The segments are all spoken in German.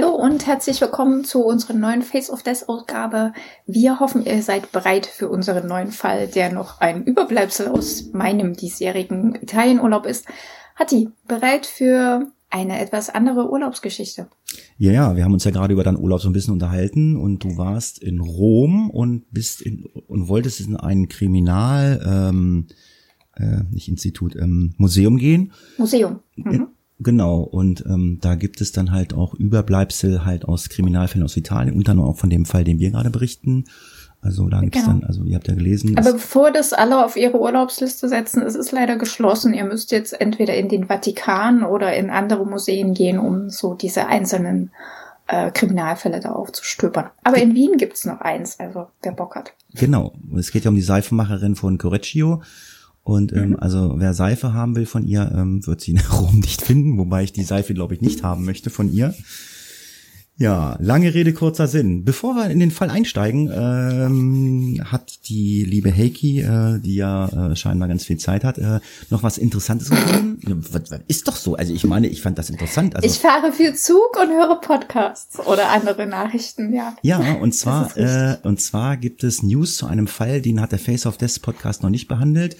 Hallo und herzlich willkommen zu unserer neuen Face of Death Ausgabe. Wir hoffen, ihr seid bereit für unseren neuen Fall, der noch ein Überbleibsel aus meinem diesjährigen Italienurlaub ist. Hatti, bereit für eine etwas andere Urlaubsgeschichte? Ja, ja, wir haben uns ja gerade über deinen Urlaub so ein bisschen unterhalten und du warst in Rom und bist in und wolltest in ein Kriminal, ähm, äh, nicht Institut, ähm, Museum gehen. Museum. Mhm. Genau, und ähm, da gibt es dann halt auch Überbleibsel halt aus Kriminalfällen aus Italien, unter anderem auch von dem Fall, den wir gerade berichten. Also da gibt es Genau. dann, also ihr habt ja gelesen. Aber bevor das alle auf ihre Urlaubsliste setzen, es ist leider geschlossen. Ihr müsst jetzt entweder in den Vatikan oder in andere Museen gehen, um so diese einzelnen äh, Kriminalfälle da aufzustöbern. Aber in Wien gibt's noch eins, also wer Bock hat. Genau, es geht ja um die Seifenmacherin von Correggio. Und ähm, also wer Seife haben will von ihr, ähm, wird sie in Rom nicht finden, wobei ich die Seife, glaube ich, nicht haben möchte von ihr. Ja, lange Rede, kurzer Sinn. Bevor wir in den Fall einsteigen, ähm, hat die liebe Heiki, äh, die ja äh, scheinbar ganz viel Zeit hat, äh, noch was Interessantes gefunden. Ist doch so. Also ich meine, ich fand das interessant. Also Ich fahre viel Zug und höre Podcasts oder andere Nachrichten, ja. Ja, und zwar, äh, und zwar gibt es News zu einem Fall, den hat der Face of Death Podcast noch nicht behandelt.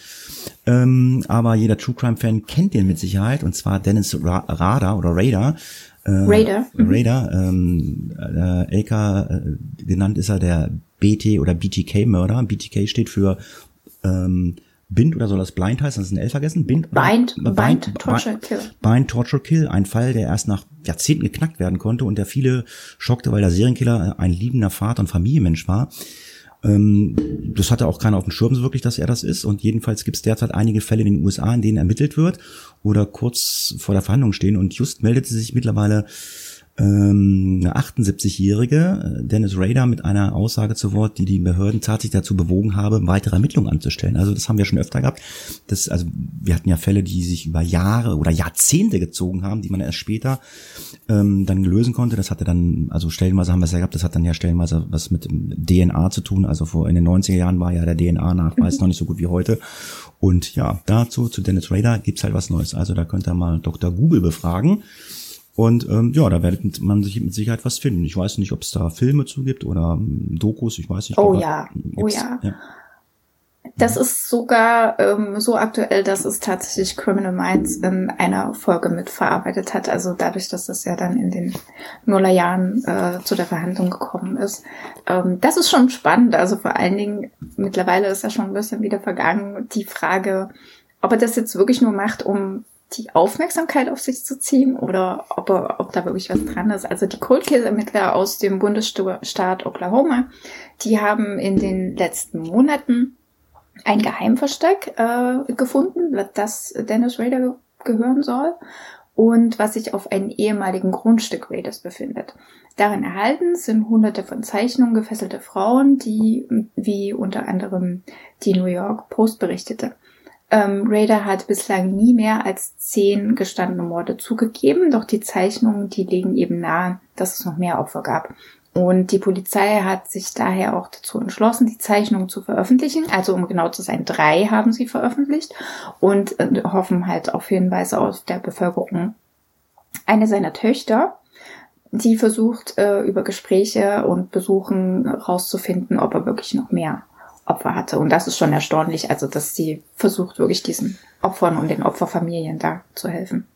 Ähm, aber jeder True Crime Fan kennt den mit Sicherheit, und zwar Dennis Ra Rader oder Raider. Äh, Raider. Mhm. Raider, ähm, äh, LK, äh, genannt ist er der BT oder BTK-Mörder. BTK steht für ähm, Bind oder soll das Blind heißen? Das ist ein L vergessen? Bind? oder? Bind, Bind, Torture, Kill. Bind, Torture, Kill. Ein Fall, der erst nach Jahrzehnten geknackt werden konnte und der viele schockte, weil der Serienkiller ein liebender Vater und Familienmensch war. Ähm, das hatte auch keiner auf dem Schirm so wirklich, dass er das ist. Und jedenfalls gibt es derzeit einige Fälle in den USA, in denen ermittelt wird oder kurz vor der Verhandlung stehen. Und just meldete sich mittlerweile ähm, eine 78-jährige äh, Dennis Rader mit einer Aussage zu Wort, die die Behörden tatsächlich dazu bewogen habe, weitere Ermittlungen anzustellen. Also das haben wir schon öfter gehabt. Das, also wir hatten ja Fälle, die sich über Jahre oder Jahrzehnte gezogen haben, die man erst später ähm, dann lösen konnte. Das hatte dann, also stellenweise haben wir es ja gehabt, das hat dann ja stellenweise was mit DNA zu tun. Also vor in den 90er Jahren war ja der DNA-Nachweis noch nicht so gut wie heute. Und ja, dazu, zu Dennis Rader, gibt's halt was Neues. Also da könnt ihr mal Dr. Google befragen. Und ähm, ja, da werdet man sich mit Sicherheit was finden. Ich weiß nicht, ob es da Filme zu gibt oder ähm, Dokus, ich weiß nicht. Oh ja, oh gibt's- ja. Das ist sogar ähm, so aktuell, dass es tatsächlich Criminal Minds in einer Folge mitverarbeitet hat. Also dadurch, dass das ja dann in den Nullerjahren äh, zu der Verhandlung gekommen ist. Ähm, das ist schon spannend. Also vor allen Dingen, mittlerweile ist ja schon ein bisschen wieder vergangen, die Frage, ob er das jetzt wirklich nur macht, um die Aufmerksamkeit auf sich zu ziehen oder ob, er, ob da wirklich was dran ist. Also die Cold Case Ermittler aus dem Bundesstaat Oklahoma, die haben in den letzten Monaten ein Geheimversteck äh, gefunden, das Dennis Rader ge gehören soll und was sich auf einem ehemaligen Grundstück Raiders befindet. Darin erhalten sind hunderte von Zeichnungen gefesselte Frauen, die, wie unter anderem die New York Post berichtete. Ähm, Raider hat bislang nie mehr als zehn gestandene Morde zugegeben, doch die Zeichnungen, die legen eben nahe, dass es noch mehr Opfer gab. Und die Polizei hat sich daher auch dazu entschlossen, die Zeichnungen zu veröffentlichen. Also um genau zu sein, drei haben sie veröffentlicht und äh, hoffen halt auf Hinweise aus der Bevölkerung. Eine seiner Töchter, die versucht äh, über Gespräche und Besuchen rauszufinden, ob er wirklich noch mehr Opfer hatte. Und das ist schon erstaunlich, also dass sie versucht, wirklich diesen Opfern und den Opferfamilien da zu helfen.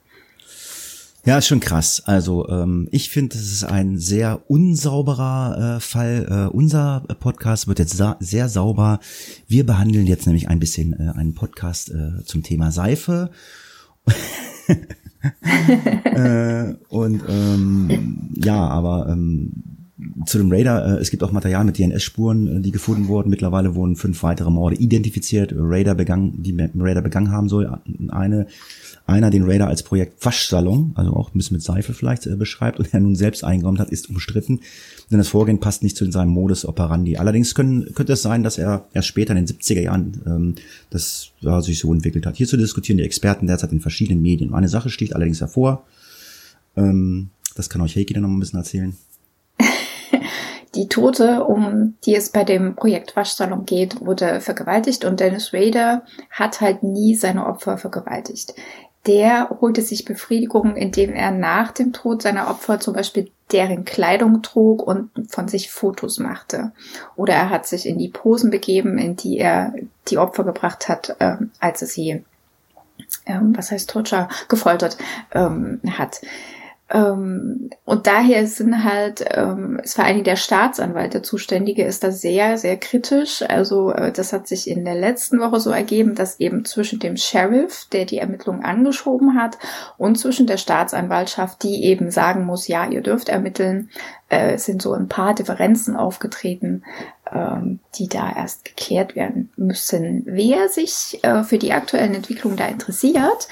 Ja, ist schon krass. Also ähm, ich finde, es ist ein sehr unsauberer äh, Fall. Äh, unser Podcast wird jetzt sa sehr sauber. Wir behandeln jetzt nämlich ein bisschen äh, einen Podcast äh, zum Thema Seife. äh, und ähm, ja, aber ähm, zu dem Raider, äh, es gibt auch Material mit DNS-Spuren, äh, die gefunden wurden. Mittlerweile wurden fünf weitere Morde identifiziert, Raider begangen, die Raider begangen haben soll. Eine, einer den Raider als Projekt Waschsalon, also auch ein bisschen mit Seife vielleicht äh, beschreibt und er nun selbst eingeräumt hat, ist umstritten, denn das Vorgehen passt nicht zu seinem Modus operandi. Allerdings können, könnte es sein, dass er erst später in den 70er Jahren ähm, das ja, sich so entwickelt hat. Hierzu diskutieren die Experten derzeit in verschiedenen Medien. Eine Sache sticht allerdings hervor, ähm, das kann euch Heiki dann noch ein bisschen erzählen. Die Tote, um die es bei dem Projekt Waschsalon geht, wurde vergewaltigt und Dennis Rader hat halt nie seine Opfer vergewaltigt. Der holte sich Befriedigung, indem er nach dem Tod seiner Opfer zum Beispiel deren Kleidung trug und von sich Fotos machte. Oder er hat sich in die Posen begeben, in die er die Opfer gebracht hat, äh, als er sie, äh, was heißt Torture, gefoltert ähm, hat. Ähm, und daher sind halt, ähm, ist vor allen Dingen der Staatsanwalt, der Zuständige, ist da sehr, sehr kritisch. Also äh, das hat sich in der letzten Woche so ergeben, dass eben zwischen dem Sheriff, der die Ermittlungen angeschoben hat, und zwischen der Staatsanwaltschaft, die eben sagen muss, ja, ihr dürft ermitteln, äh, sind so ein paar Differenzen aufgetreten, ähm, die da erst geklärt werden müssen. Wer sich äh, für die aktuellen Entwicklungen da interessiert,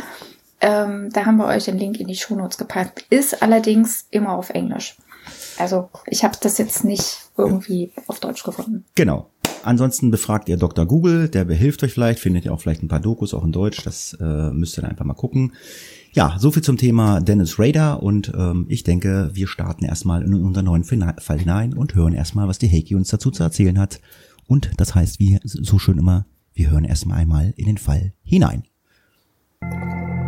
ähm, da haben wir euch den Link in die Shownotes gepackt. Ist allerdings immer auf Englisch. Also ich habe das jetzt nicht irgendwie auf Deutsch gefunden. Genau. Ansonsten befragt ihr Dr. Google, der behilft euch vielleicht, findet ihr auch vielleicht ein paar Dokus auch in Deutsch, das äh, müsst ihr dann einfach mal gucken. Ja, so viel zum Thema Dennis Rader und ähm, ich denke, wir starten erstmal in unseren neuen Fall hinein und hören erstmal, was die Heiki uns dazu zu erzählen hat. Und das heißt, wie so schön immer, wir hören erstmal einmal in den Fall hinein.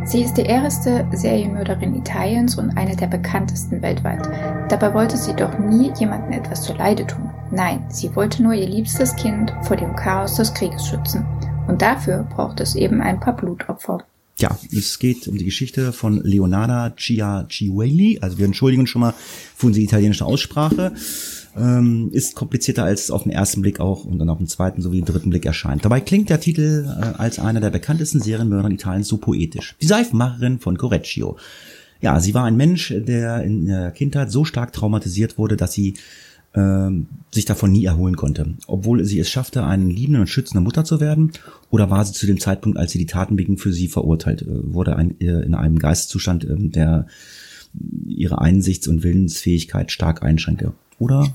Sie ist die erste Serienmörderin Italiens und eine der bekanntesten weltweit. Dabei wollte sie doch nie jemandem etwas zu Leide tun. Nein, sie wollte nur ihr liebstes Kind vor dem Chaos des Krieges schützen. Und dafür braucht es eben ein paar Blutopfer. Ja, es geht um die Geschichte von Leonarda Ciaciuelli. Also wir entschuldigen schon mal für unsere italienische Aussprache ähm, ist komplizierter als es auf den ersten Blick auch und dann auf den zweiten sowie den dritten Blick erscheint. Dabei klingt der Titel äh, als einer der bekanntesten Serienmörder Italiens so poetisch. Die Seifenmacherin von Correggio. Ja, sie war ein Mensch, der in der Kindheit so stark traumatisiert wurde, dass sie ähm, sich davon nie erholen konnte. Obwohl sie es schaffte, eine liebende und schützende Mutter zu werden, oder war sie zu dem Zeitpunkt, als sie die Taten beging, für sie verurteilt, äh, wurde ein, äh, in einem Geisteszustand, äh, der ihre Einsichts- und Willensfähigkeit stark einschränkte. Oder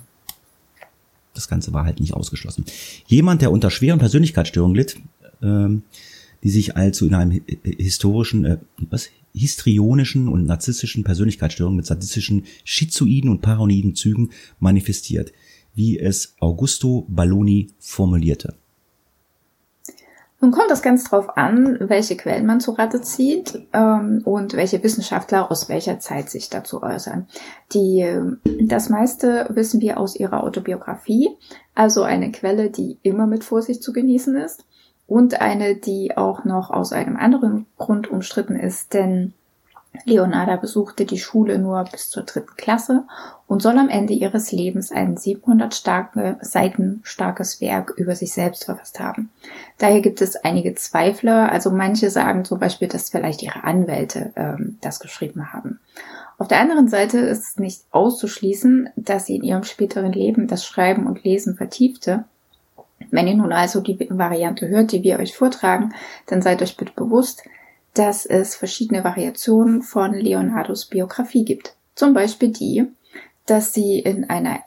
das Ganze war halt nicht ausgeschlossen. Jemand, der unter schweren Persönlichkeitsstörungen litt, ähm, die sich also in einem historischen, äh, was, histrionischen und narzisstischen Persönlichkeitsstörungen mit sadistischen, schizoiden und paranoiden Zügen manifestiert, wie es Augusto Balloni formulierte. Nun kommt es ganz drauf an, welche Quellen man zu Rate zieht ähm, und welche Wissenschaftler aus welcher Zeit sich dazu äußern. Die, das meiste wissen wir aus ihrer Autobiografie, also eine Quelle, die immer mit Vorsicht zu genießen ist und eine, die auch noch aus einem anderen Grund umstritten ist, denn Leonarda besuchte die Schule nur bis zur dritten Klasse und soll am Ende ihres Lebens ein 700 starke, Seiten starkes Werk über sich selbst verfasst haben. Daher gibt es einige Zweifler, also manche sagen zum Beispiel, dass vielleicht ihre Anwälte ähm, das geschrieben haben. Auf der anderen Seite ist es nicht auszuschließen, dass sie in ihrem späteren Leben das Schreiben und Lesen vertiefte. Wenn ihr nun also die Variante hört, die wir euch vortragen, dann seid euch bitte bewusst, dass es verschiedene Variationen von Leonardos Biografie gibt. Zum Beispiel die, dass sie in einer,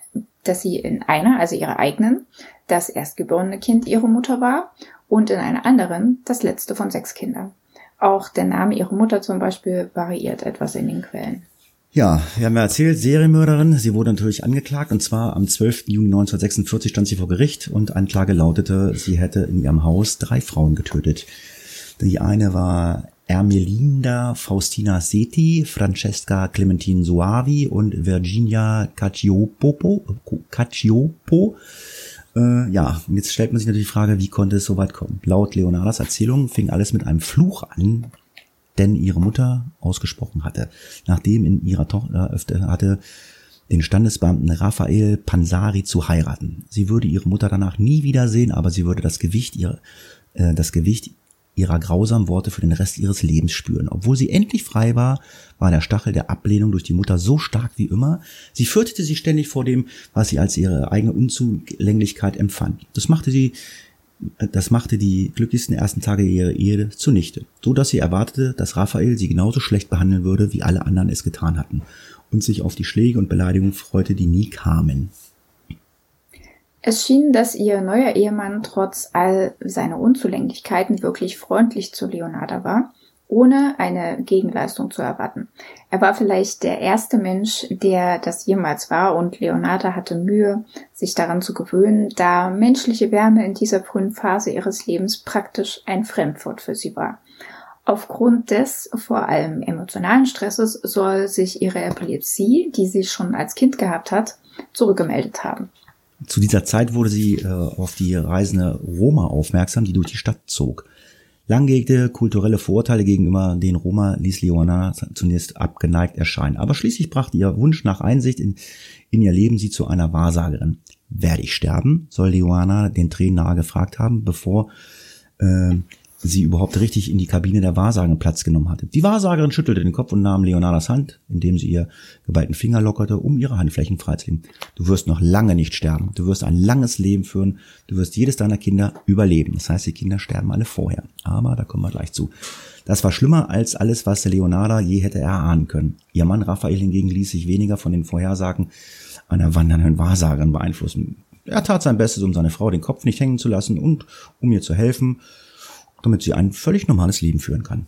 dass sie in einer, also ihrer eigenen, das erstgeborene Kind ihre Mutter war und in einer anderen das letzte von sechs Kindern. Auch der Name ihrer Mutter zum Beispiel variiert etwas in den Quellen. Ja, wir haben ja erzählt, Serienmörderin, sie wurde natürlich angeklagt und zwar am 12. Juni 1946 stand sie vor Gericht und Anklage lautete, sie hätte in ihrem Haus drei Frauen getötet. Die eine war Ermelinda Faustina Seti, Francesca Clementine Soavi und Virginia Cacciopo. Cacciopo. Äh, ja, jetzt stellt man sich natürlich die Frage, wie konnte es so weit kommen? Laut Leonardas Erzählung fing alles mit einem Fluch an, denn ihre Mutter ausgesprochen hatte, nachdem in ihrer Tochter öfter hatte den Standesbeamten Raphael Pansari zu heiraten. Sie würde ihre Mutter danach nie wiedersehen, aber sie würde das Gewicht ihrer, äh, das Gewicht ihrer grausamen Worte für den Rest ihres Lebens spüren. Obwohl sie endlich frei war, war der Stachel der Ablehnung durch die Mutter so stark wie immer. Sie fürchtete sich ständig vor dem, was sie als ihre eigene Unzulänglichkeit empfand. Das machte sie das machte die glücklichsten ersten Tage ihrer Ehe zunichte, so dass sie erwartete, dass Raphael sie genauso schlecht behandeln würde, wie alle anderen es getan hatten, und sich auf die Schläge und Beleidigungen freute, die nie kamen. Es schien, dass ihr neuer Ehemann trotz all seiner Unzulänglichkeiten wirklich freundlich zu Leonarda war, ohne eine Gegenleistung zu erwarten. Er war vielleicht der erste Mensch, der das jemals war, und Leonarda hatte Mühe, sich daran zu gewöhnen, da menschliche Wärme in dieser frühen Phase ihres Lebens praktisch ein Fremdwort für sie war. Aufgrund des vor allem emotionalen Stresses soll sich ihre Epilepsie, die sie schon als Kind gehabt hat, zurückgemeldet haben. Zu dieser Zeit wurde sie äh, auf die reisende Roma aufmerksam, die durch die Stadt zog. Langgehegte kulturelle Vorurteile gegenüber den Roma ließ Leona zunächst abgeneigt erscheinen. Aber schließlich brachte ihr Wunsch nach Einsicht in, in ihr Leben sie zu einer Wahrsagerin. Werde ich sterben? soll Leona den Tränen nahe gefragt haben, bevor äh, sie überhaupt richtig in die Kabine der Wahrsagerin Platz genommen hatte. Die Wahrsagerin schüttelte den Kopf und nahm Leonardas Hand, indem sie ihr geballten Finger lockerte, um ihre Handflächen freizulegen. Du wirst noch lange nicht sterben. Du wirst ein langes Leben führen. Du wirst jedes deiner Kinder überleben. Das heißt, die Kinder sterben alle vorher. Aber da kommen wir gleich zu. Das war schlimmer als alles, was Leonarda je hätte erahnen können. Ihr Mann Raphael hingegen ließ sich weniger von den Vorhersagen einer wandernden Wahrsagerin beeinflussen. Er tat sein Bestes, um seine Frau den Kopf nicht hängen zu lassen und um ihr zu helfen damit sie ein völlig normales Leben führen kann.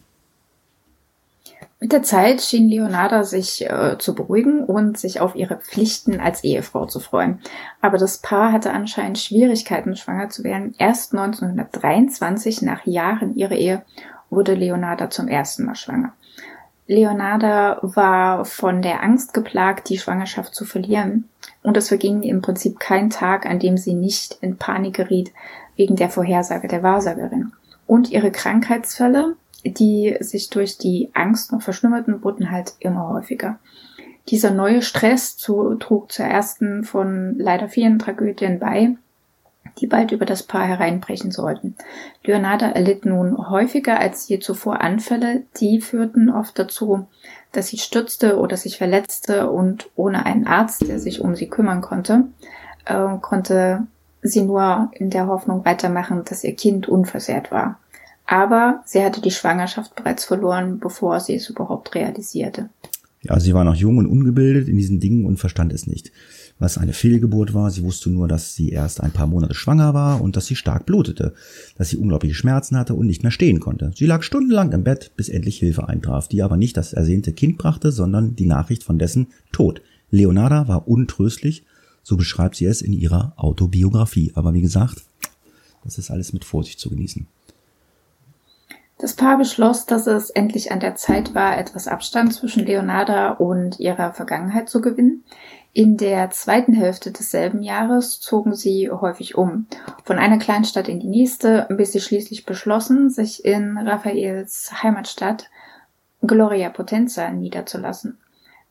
Mit der Zeit schien Leonarda sich äh, zu beruhigen und sich auf ihre Pflichten als Ehefrau zu freuen. Aber das Paar hatte anscheinend Schwierigkeiten, schwanger zu werden. Erst 1923, nach Jahren ihrer Ehe, wurde Leonarda zum ersten Mal schwanger. Leonarda war von der Angst geplagt, die Schwangerschaft zu verlieren. Und es verging im Prinzip kein Tag, an dem sie nicht in Panik geriet wegen der Vorhersage der Wahrsagerin und ihre Krankheitsfälle, die sich durch die Angst noch verschlimmerten, wurden halt immer häufiger. Dieser neue Stress zu, trug zur ersten von leider vielen Tragödien bei, die bald über das Paar hereinbrechen sollten. Leonarda erlitt nun häufiger als je zuvor Anfälle, die führten oft dazu, dass sie stürzte oder sich verletzte und ohne einen Arzt, der sich um sie kümmern konnte, äh, konnte sie nur in der Hoffnung weitermachen, dass ihr Kind unversehrt war. Aber sie hatte die Schwangerschaft bereits verloren, bevor sie es überhaupt realisierte. Ja, sie war noch jung und ungebildet in diesen Dingen und verstand es nicht, was eine Fehlgeburt war. Sie wusste nur, dass sie erst ein paar Monate schwanger war und dass sie stark blutete, dass sie unglaubliche Schmerzen hatte und nicht mehr stehen konnte. Sie lag stundenlang im Bett, bis endlich Hilfe eintraf, die aber nicht das ersehnte Kind brachte, sondern die Nachricht von dessen Tod. Leonarda war untröstlich so beschreibt sie es in ihrer Autobiografie. Aber wie gesagt, das ist alles mit Vorsicht zu genießen. Das Paar beschloss, dass es endlich an der Zeit war, etwas Abstand zwischen Leonarda und ihrer Vergangenheit zu gewinnen. In der zweiten Hälfte desselben Jahres zogen sie häufig um, von einer Kleinstadt in die nächste, bis sie schließlich beschlossen, sich in Raphaels Heimatstadt Gloria Potenza niederzulassen.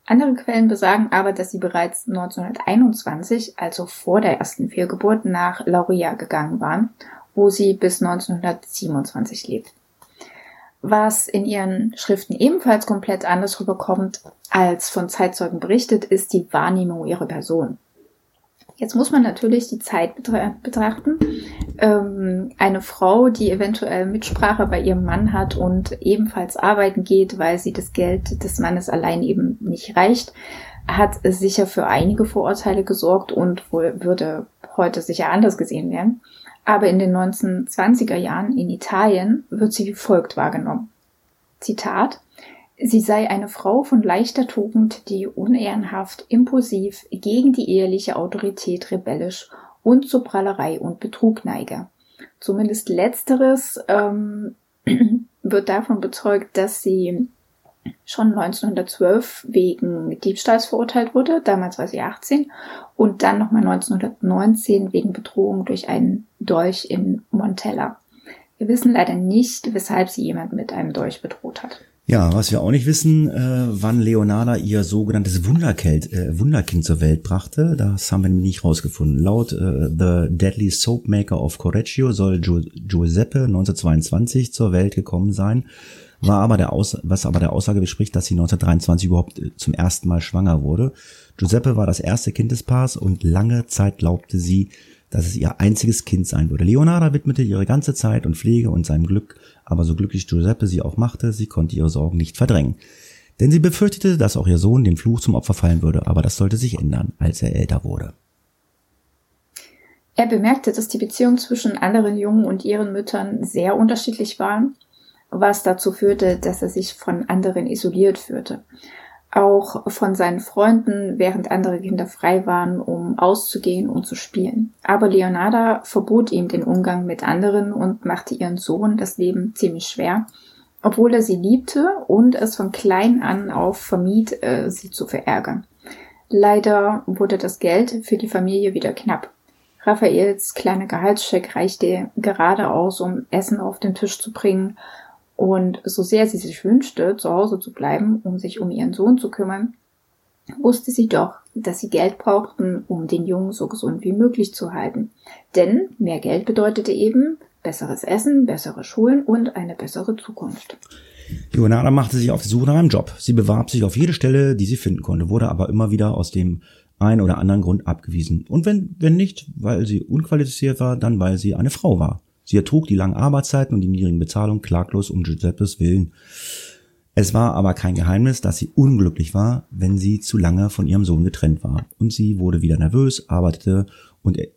Andere Quellen besagen aber, dass sie bereits 1921, also vor der ersten Fehlgeburt, nach Lauria gegangen waren, wo sie bis 1927 lebt. Was in ihren Schriften ebenfalls komplett anders rüberkommt, als von Zeitzeugen berichtet, ist die Wahrnehmung ihrer Person. Jetzt muss man natürlich die Zeit betrachten. Ähm, eine Frau, die eventuell Mitsprache bei ihrem Mann hat und ebenfalls arbeiten geht, weil sie das Geld des Mannes allein eben nicht reicht, hat sicher für einige Vorurteile gesorgt und wohl würde heute sicher anders gesehen werden. Aber in den 1920er Jahren in Italien wird sie wie folgt wahrgenommen. Zitat Sie sei eine Frau von leichter Tugend, die unehrenhaft, impulsiv, gegen die eheliche Autorität rebellisch und zu Prallerei und Betrug neige. Zumindest letzteres ähm, wird davon bezeugt, dass sie schon 1912 wegen Diebstahls verurteilt wurde, damals war sie 18, und dann nochmal 1919 wegen Bedrohung durch einen Dolch in Montella. Wir wissen leider nicht, weshalb sie jemand mit einem Dolch bedroht hat. Ja, was wir auch nicht wissen, äh, wann Leonarda ihr sogenanntes Wunderkind, äh, Wunderkind zur Welt brachte, das haben wir nämlich nicht rausgefunden. Laut äh, The Deadly Soap Maker of Correggio soll Gio Giuseppe 1922 zur Welt gekommen sein, war aber der Aus was aber der Aussage bespricht, dass sie 1923 überhaupt äh, zum ersten Mal schwanger wurde. Giuseppe war das erste Kind des Paars und lange Zeit glaubte sie, dass es ihr einziges Kind sein würde. Leonarda widmete ihre ganze Zeit und Pflege und seinem Glück, aber so glücklich Giuseppe sie auch machte, sie konnte ihre Sorgen nicht verdrängen. Denn sie befürchtete, dass auch ihr Sohn dem Fluch zum Opfer fallen würde, aber das sollte sich ändern, als er älter wurde. Er bemerkte, dass die Beziehung zwischen anderen Jungen und ihren Müttern sehr unterschiedlich war, was dazu führte, dass er sich von anderen isoliert führte auch von seinen Freunden, während andere Kinder frei waren, um auszugehen und zu spielen. Aber Leonarda verbot ihm den Umgang mit anderen und machte ihren Sohn das Leben ziemlich schwer, obwohl er sie liebte und es von klein an auf vermied, äh, sie zu verärgern. Leider wurde das Geld für die Familie wieder knapp. Raphaels kleiner Gehaltscheck reichte gerade aus, um Essen auf den Tisch zu bringen und so sehr sie sich wünschte, zu Hause zu bleiben, um sich um ihren Sohn zu kümmern, wusste sie doch, dass sie Geld brauchten, um den Jungen so gesund wie möglich zu halten. Denn mehr Geld bedeutete eben besseres Essen, bessere Schulen und eine bessere Zukunft. Leonarda machte sich auf die Suche nach einem Job. Sie bewarb sich auf jede Stelle, die sie finden konnte, wurde aber immer wieder aus dem einen oder anderen Grund abgewiesen. Und wenn, wenn nicht, weil sie unqualifiziert war, dann weil sie eine Frau war. Sie ertrug die langen Arbeitszeiten und die niedrigen Bezahlungen klaglos um Giuseppes Willen. Es war aber kein Geheimnis, dass sie unglücklich war, wenn sie zu lange von ihrem Sohn getrennt war. Und sie wurde wieder nervös, arbeitete und e-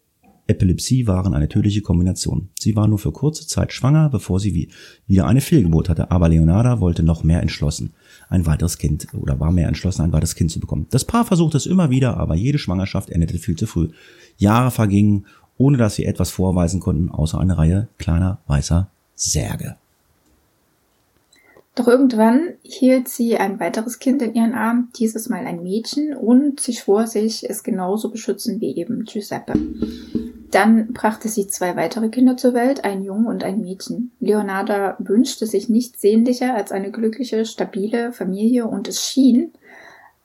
Epilepsie waren eine tödliche Kombination. Sie war nur für kurze Zeit schwanger, bevor sie wieder eine Fehlgeburt hatte. Aber Leonarda wollte noch mehr entschlossen, ein weiteres Kind oder war mehr entschlossen, ein weiteres Kind zu bekommen. Das Paar versuchte es immer wieder, aber jede Schwangerschaft endete viel zu früh. Jahre vergingen ohne dass sie etwas vorweisen konnten, außer eine Reihe kleiner weißer Särge. Doch irgendwann hielt sie ein weiteres Kind in ihren Arm, dieses Mal ein Mädchen, und sie schwor sich, es genauso beschützen wie eben Giuseppe. Dann brachte sie zwei weitere Kinder zur Welt, ein Jungen und ein Mädchen. Leonarda wünschte sich nichts sehnlicher als eine glückliche, stabile Familie und es schien,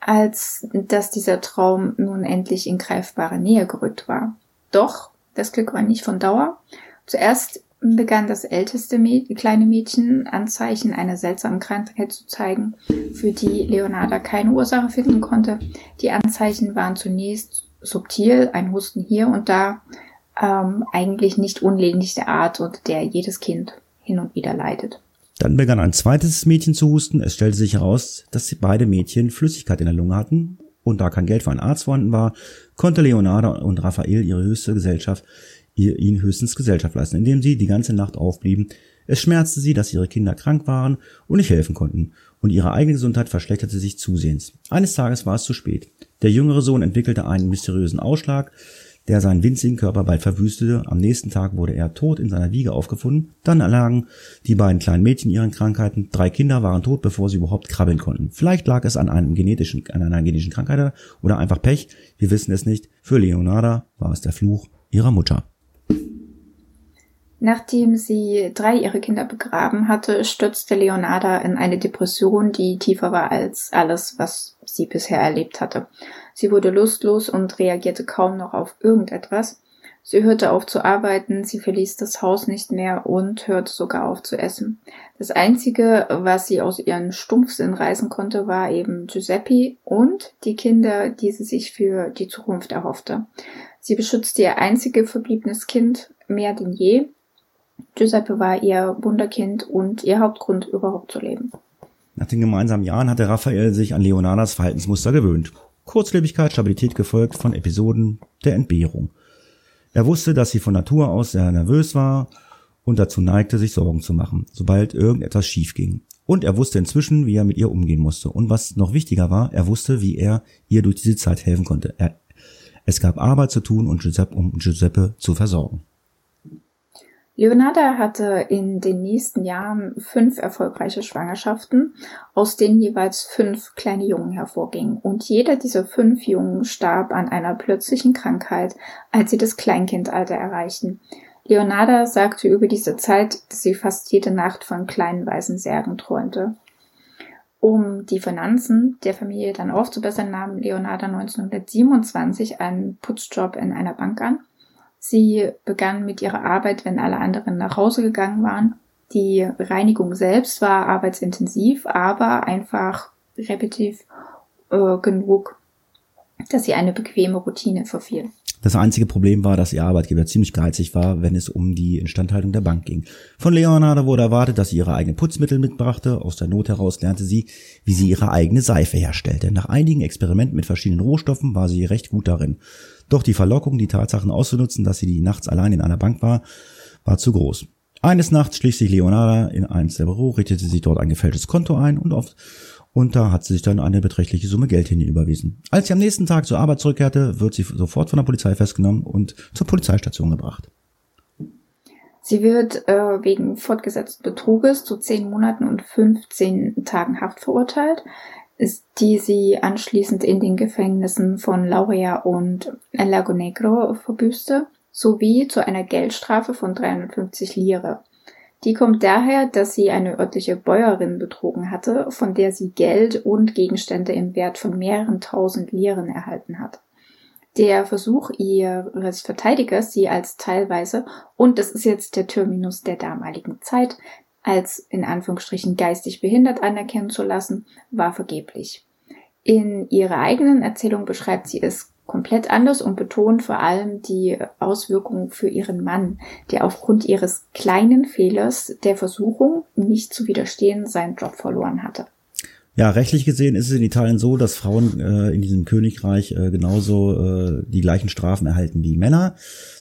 als dass dieser Traum nun endlich in greifbare Nähe gerückt war. Doch das Glück war nicht von Dauer. Zuerst begann das älteste Mäd kleine Mädchen Anzeichen einer seltsamen Krankheit zu zeigen, für die Leonarda keine Ursache finden konnte. Die Anzeichen waren zunächst subtil, ein Husten hier und da, ähm, eigentlich nicht unlänglich der Art und der jedes Kind hin und wieder leidet. Dann begann ein zweites Mädchen zu husten. Es stellte sich heraus, dass beide Mädchen Flüssigkeit in der Lunge hatten und da kein Geld für einen Arzt vorhanden war, konnte Leonardo und Raphael ihre höchste Gesellschaft, ihr, ihnen höchstens Gesellschaft leisten, indem sie die ganze Nacht aufblieben. Es schmerzte sie, dass ihre Kinder krank waren und nicht helfen konnten, und ihre eigene Gesundheit verschlechterte sich zusehends. Eines Tages war es zu spät. Der jüngere Sohn entwickelte einen mysteriösen Ausschlag, der seinen winzigen Körper bald verwüstete. Am nächsten Tag wurde er tot in seiner Wiege aufgefunden. Dann erlagen die beiden kleinen Mädchen ihren Krankheiten. Drei Kinder waren tot, bevor sie überhaupt krabbeln konnten. Vielleicht lag es an einem genetischen, an einer genetischen Krankheit oder einfach Pech. Wir wissen es nicht. Für Leonarda war es der Fluch ihrer Mutter. Nachdem sie drei ihrer Kinder begraben hatte, stürzte Leonarda in eine Depression, die tiefer war als alles, was sie bisher erlebt hatte. Sie wurde lustlos und reagierte kaum noch auf irgendetwas. Sie hörte auf zu arbeiten, sie verließ das Haus nicht mehr und hörte sogar auf zu essen. Das Einzige, was sie aus ihren Stumpfsinn reißen konnte, war eben Giuseppe und die Kinder, die sie sich für die Zukunft erhoffte. Sie beschützte ihr einziges verbliebenes Kind mehr denn je Giuseppe war ihr Wunderkind und ihr Hauptgrund, überhaupt zu leben. Nach den gemeinsamen Jahren hatte Raphael sich an Leonardas Verhaltensmuster gewöhnt. Kurzlebigkeit, Stabilität gefolgt von Episoden der Entbehrung. Er wusste, dass sie von Natur aus sehr nervös war und dazu neigte, sich Sorgen zu machen, sobald irgendetwas schief ging. Und er wusste inzwischen, wie er mit ihr umgehen musste. Und was noch wichtiger war, er wusste, wie er ihr durch diese Zeit helfen konnte. Er, es gab Arbeit zu tun und Giuseppe, um Giuseppe zu versorgen. Leonarda hatte in den nächsten Jahren fünf erfolgreiche Schwangerschaften, aus denen jeweils fünf kleine Jungen hervorgingen. Und jeder dieser fünf Jungen starb an einer plötzlichen Krankheit, als sie das Kleinkindalter erreichten. Leonarda sagte über diese Zeit, dass sie fast jede Nacht von kleinen weißen Särgen träumte. Um die Finanzen der Familie dann aufzubessern, nahm Leonarda 1927 einen Putzjob in einer Bank an. Sie begann mit ihrer Arbeit, wenn alle anderen nach Hause gegangen waren. Die Reinigung selbst war arbeitsintensiv, aber einfach repetitiv äh, genug, dass sie eine bequeme Routine verfiel. Das einzige Problem war, dass ihr Arbeitgeber ziemlich geizig war, wenn es um die Instandhaltung der Bank ging. Von Leonardo wurde erwartet, dass sie ihre eigenen Putzmittel mitbrachte. Aus der Not heraus lernte sie, wie sie ihre eigene Seife herstellte. Nach einigen Experimenten mit verschiedenen Rohstoffen war sie recht gut darin. Doch die Verlockung, die Tatsachen auszunutzen, dass sie die nachts allein in einer Bank war, war zu groß. Eines Nachts schlich sich Leonardo in eins der Büro, richtete sich dort ein gefälschtes Konto ein und auf und da hat sie sich dann eine beträchtliche Summe Geld hin überwiesen. Als sie am nächsten Tag zur Arbeit zurückkehrte, wird sie sofort von der Polizei festgenommen und zur Polizeistation gebracht. Sie wird äh, wegen fortgesetzten Betruges zu zehn Monaten und 15 Tagen Haft verurteilt, ist, die sie anschließend in den Gefängnissen von Lauria und Lago Negro verbüßte, sowie zu einer Geldstrafe von 350 Lire. Die kommt daher, dass sie eine örtliche Bäuerin betrogen hatte, von der sie Geld und Gegenstände im Wert von mehreren tausend Lieren erhalten hat. Der Versuch ihres Verteidigers, sie als teilweise, und das ist jetzt der Terminus der damaligen Zeit, als in Anführungsstrichen geistig behindert anerkennen zu lassen, war vergeblich. In ihrer eigenen Erzählung beschreibt sie es komplett anders und betont vor allem die Auswirkungen für ihren Mann, der aufgrund ihres kleinen Fehlers der Versuchung, nicht zu widerstehen, seinen Job verloren hatte. Ja, rechtlich gesehen ist es in Italien so, dass Frauen äh, in diesem Königreich äh, genauso äh, die gleichen Strafen erhalten wie Männer.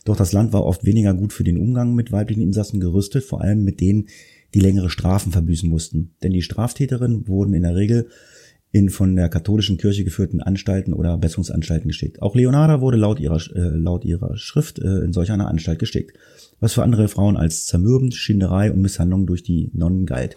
Doch das Land war oft weniger gut für den Umgang mit weiblichen Insassen gerüstet, vor allem mit denen, die längere Strafen verbüßen mussten. Denn die Straftäterinnen wurden in der Regel in von der katholischen Kirche geführten Anstalten oder Besserungsanstalten geschickt. Auch Leonarda wurde laut ihrer, äh, laut ihrer Schrift äh, in solch einer Anstalt geschickt, was für andere Frauen als zermürbend, Schinderei und Misshandlung durch die Nonnen galt.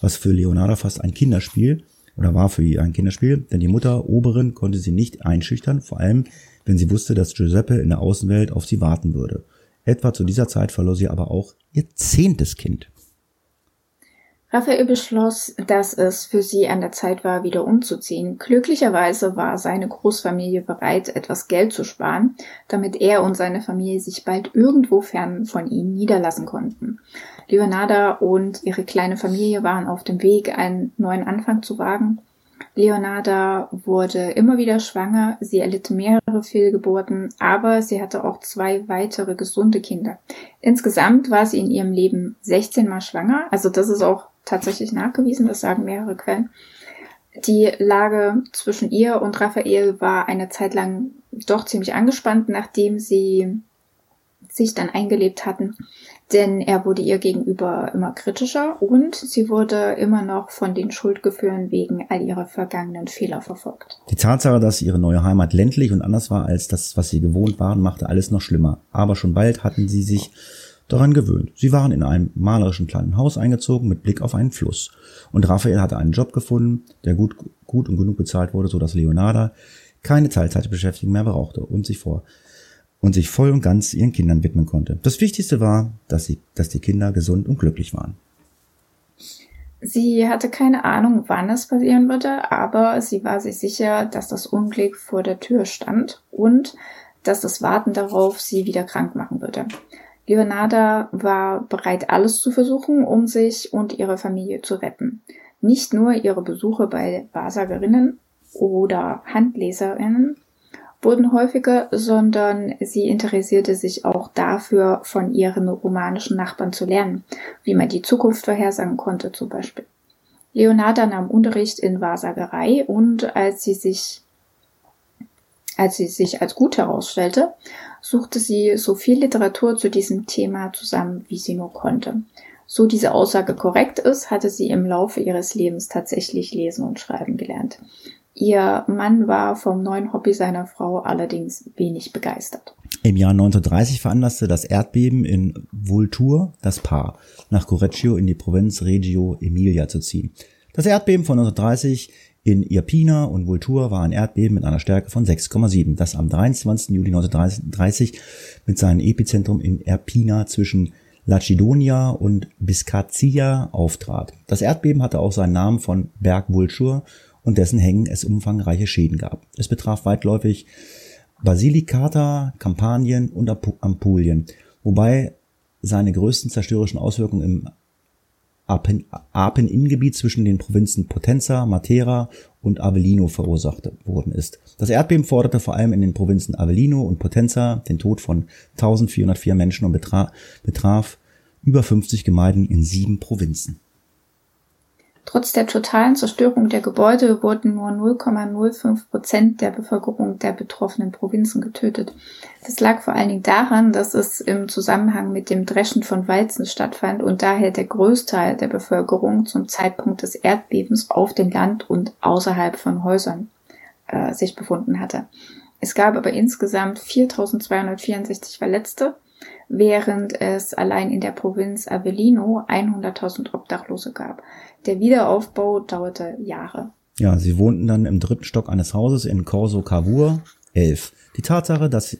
Was für Leonarda fast ein Kinderspiel oder war für ihr ein Kinderspiel, denn die Mutter Oberin konnte sie nicht einschüchtern, vor allem wenn sie wusste, dass Giuseppe in der Außenwelt auf sie warten würde. Etwa zu dieser Zeit verlor sie aber auch ihr zehntes Kind. Raphael beschloss, dass es für sie an der Zeit war, wieder umzuziehen. Glücklicherweise war seine Großfamilie bereit, etwas Geld zu sparen, damit er und seine Familie sich bald irgendwo fern von ihm niederlassen konnten. Leonarda und ihre kleine Familie waren auf dem Weg, einen neuen Anfang zu wagen. Leonarda wurde immer wieder schwanger, sie erlitt mehrere Fehlgeburten, aber sie hatte auch zwei weitere gesunde Kinder. Insgesamt war sie in ihrem Leben 16 Mal schwanger, also das ist auch tatsächlich nachgewiesen, das sagen mehrere Quellen. Die Lage zwischen ihr und Raphael war eine Zeit lang doch ziemlich angespannt, nachdem sie sich dann eingelebt hatten, denn er wurde ihr gegenüber immer kritischer und sie wurde immer noch von den Schuldgefühlen wegen all ihrer vergangenen Fehler verfolgt. Die Tatsache, dass ihre neue Heimat ländlich und anders war als das, was sie gewohnt waren, machte alles noch schlimmer. Aber schon bald hatten sie sich daran gewöhnt. Sie waren in einem malerischen kleinen Haus eingezogen mit Blick auf einen Fluss. Und Raphael hatte einen Job gefunden, der gut, gut und genug bezahlt wurde, so dass Leonarda keine Teilzeitbeschäftigung mehr brauchte und sich vor und sich voll und ganz ihren Kindern widmen konnte. Das Wichtigste war, dass sie, dass die Kinder gesund und glücklich waren. Sie hatte keine Ahnung, wann es passieren würde, aber sie war sich sicher, dass das Unglück vor der Tür stand und dass das Warten darauf sie wieder krank machen würde. Leonarda war bereit, alles zu versuchen, um sich und ihre Familie zu retten. Nicht nur ihre Besuche bei Wahrsagerinnen oder Handleserinnen wurden häufiger, sondern sie interessierte sich auch dafür, von ihren romanischen Nachbarn zu lernen, wie man die Zukunft vorhersagen konnte zum Beispiel. Leonarda nahm Unterricht in Wahrsagerei und als sie sich als sie sich als gut herausstellte, suchte sie so viel Literatur zu diesem Thema zusammen, wie sie nur konnte. So diese Aussage korrekt ist, hatte sie im Laufe ihres Lebens tatsächlich lesen und schreiben gelernt. Ihr Mann war vom neuen Hobby seiner Frau allerdings wenig begeistert. Im Jahr 1930 veranlasste das Erdbeben in Vultur das Paar, nach Correggio in die Provinz Reggio Emilia zu ziehen. Das Erdbeben von 1930 in Irpina und Vultur war ein Erdbeben mit einer Stärke von 6,7, das am 23. Juli 1930 mit seinem Epizentrum in Irpina zwischen Lacidonia und Biscazia auftrat. Das Erdbeben hatte auch seinen Namen von Berg Vultur und dessen Hängen es umfangreiche Schäden gab. Es betraf weitläufig Basilicata, Kampanien und Ampulien, wobei seine größten zerstörerischen Auswirkungen im Apenningebiet zwischen den Provinzen Potenza, Matera und Avellino verursacht worden ist. Das Erdbeben forderte vor allem in den Provinzen Avellino und Potenza den Tod von 1404 Menschen und betraf über 50 Gemeinden in sieben Provinzen. Trotz der totalen Zerstörung der Gebäude wurden nur 0,05 Prozent der Bevölkerung der betroffenen Provinzen getötet. Das lag vor allen Dingen daran, dass es im Zusammenhang mit dem Dreschen von Weizen stattfand und daher der Größteil der Bevölkerung zum Zeitpunkt des Erdbebens auf dem Land und außerhalb von Häusern äh, sich befunden hatte. Es gab aber insgesamt 4.264 Verletzte, während es allein in der Provinz Avellino 100.000 Obdachlose gab. Der Wiederaufbau dauerte Jahre. Ja, sie wohnten dann im dritten Stock eines Hauses in Corso Cavour 11. Die Tatsache, dass,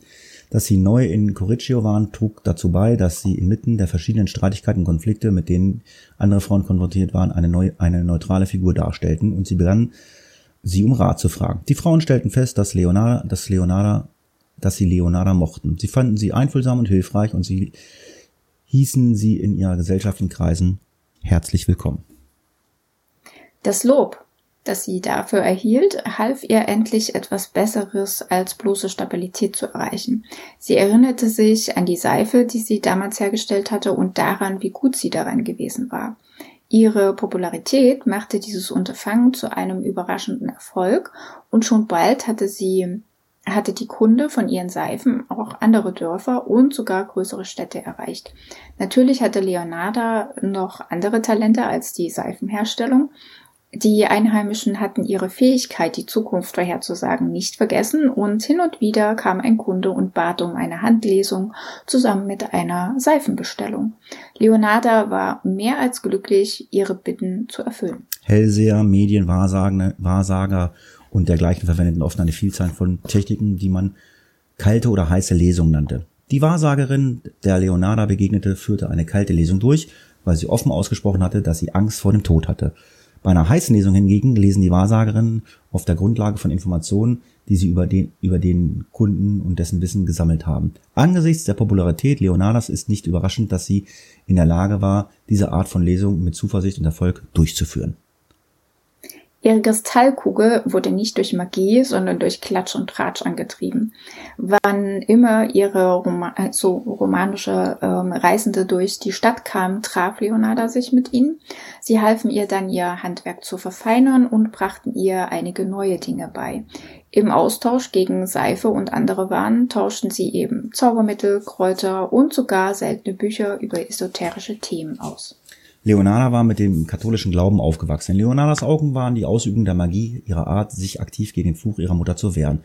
dass sie neu in Corriccio waren, trug dazu bei, dass sie inmitten der verschiedenen Streitigkeiten und Konflikte, mit denen andere Frauen konfrontiert waren, eine, neu, eine neutrale Figur darstellten und sie begannen, sie um Rat zu fragen. Die Frauen stellten fest, dass Leonarda, dass Leonarda, dass sie Leonarda mochten. Sie fanden sie einfühlsam und hilfreich und sie hießen sie in ihrer gesellschaftlichen Kreisen herzlich willkommen. Das Lob, das sie dafür erhielt, half ihr endlich etwas Besseres als bloße Stabilität zu erreichen. Sie erinnerte sich an die Seife, die sie damals hergestellt hatte und daran, wie gut sie daran gewesen war. Ihre Popularität machte dieses Unterfangen zu einem überraschenden Erfolg und schon bald hatte sie hatte die Kunde von ihren Seifen auch andere Dörfer und sogar größere Städte erreicht. Natürlich hatte Leonarda noch andere Talente als die Seifenherstellung die Einheimischen hatten ihre Fähigkeit, die Zukunft vorherzusagen, nicht vergessen und hin und wieder kam ein Kunde und bat um eine Handlesung zusammen mit einer Seifenbestellung. Leonarda war mehr als glücklich, ihre Bitten zu erfüllen. Hellseher, Medien, Wahrsager und dergleichen verwendeten oft eine Vielzahl von Techniken, die man kalte oder heiße Lesung nannte. Die Wahrsagerin, der Leonarda begegnete, führte eine kalte Lesung durch, weil sie offen ausgesprochen hatte, dass sie Angst vor dem Tod hatte. Bei einer heißen Lesung hingegen lesen die Wahrsagerinnen auf der Grundlage von Informationen, die sie über den, über den Kunden und dessen Wissen gesammelt haben. Angesichts der Popularität Leonardas ist nicht überraschend, dass sie in der Lage war, diese Art von Lesung mit Zuversicht und Erfolg durchzuführen. Ihre Kristallkugel wurde nicht durch Magie, sondern durch Klatsch und Tratsch angetrieben. Wann immer ihre Roma so romanische ähm, Reisende durch die Stadt kamen, traf Leonarda sich mit ihnen. Sie halfen ihr dann, ihr Handwerk zu verfeinern und brachten ihr einige neue Dinge bei. Im Austausch gegen Seife und andere Waren tauschten sie eben Zaubermittel, Kräuter und sogar seltene Bücher über esoterische Themen aus. Leonarda war mit dem katholischen Glauben aufgewachsen. In Leonardas Augen waren die Ausübung der Magie ihrer Art, sich aktiv gegen den Fluch ihrer Mutter zu wehren.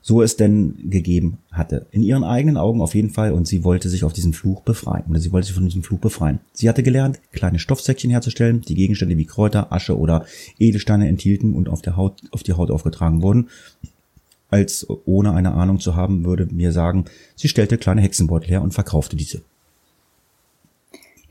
So es denn gegeben hatte. In ihren eigenen Augen auf jeden Fall und sie wollte sich auf diesen Fluch befreien. Oder sie wollte sich von diesem Fluch befreien. Sie hatte gelernt, kleine Stoffsäckchen herzustellen, die Gegenstände wie Kräuter, Asche oder Edelsteine enthielten und auf der Haut, auf die Haut aufgetragen wurden. Als ohne eine Ahnung zu haben, würde mir sagen, sie stellte kleine Hexenbeutel her und verkaufte diese.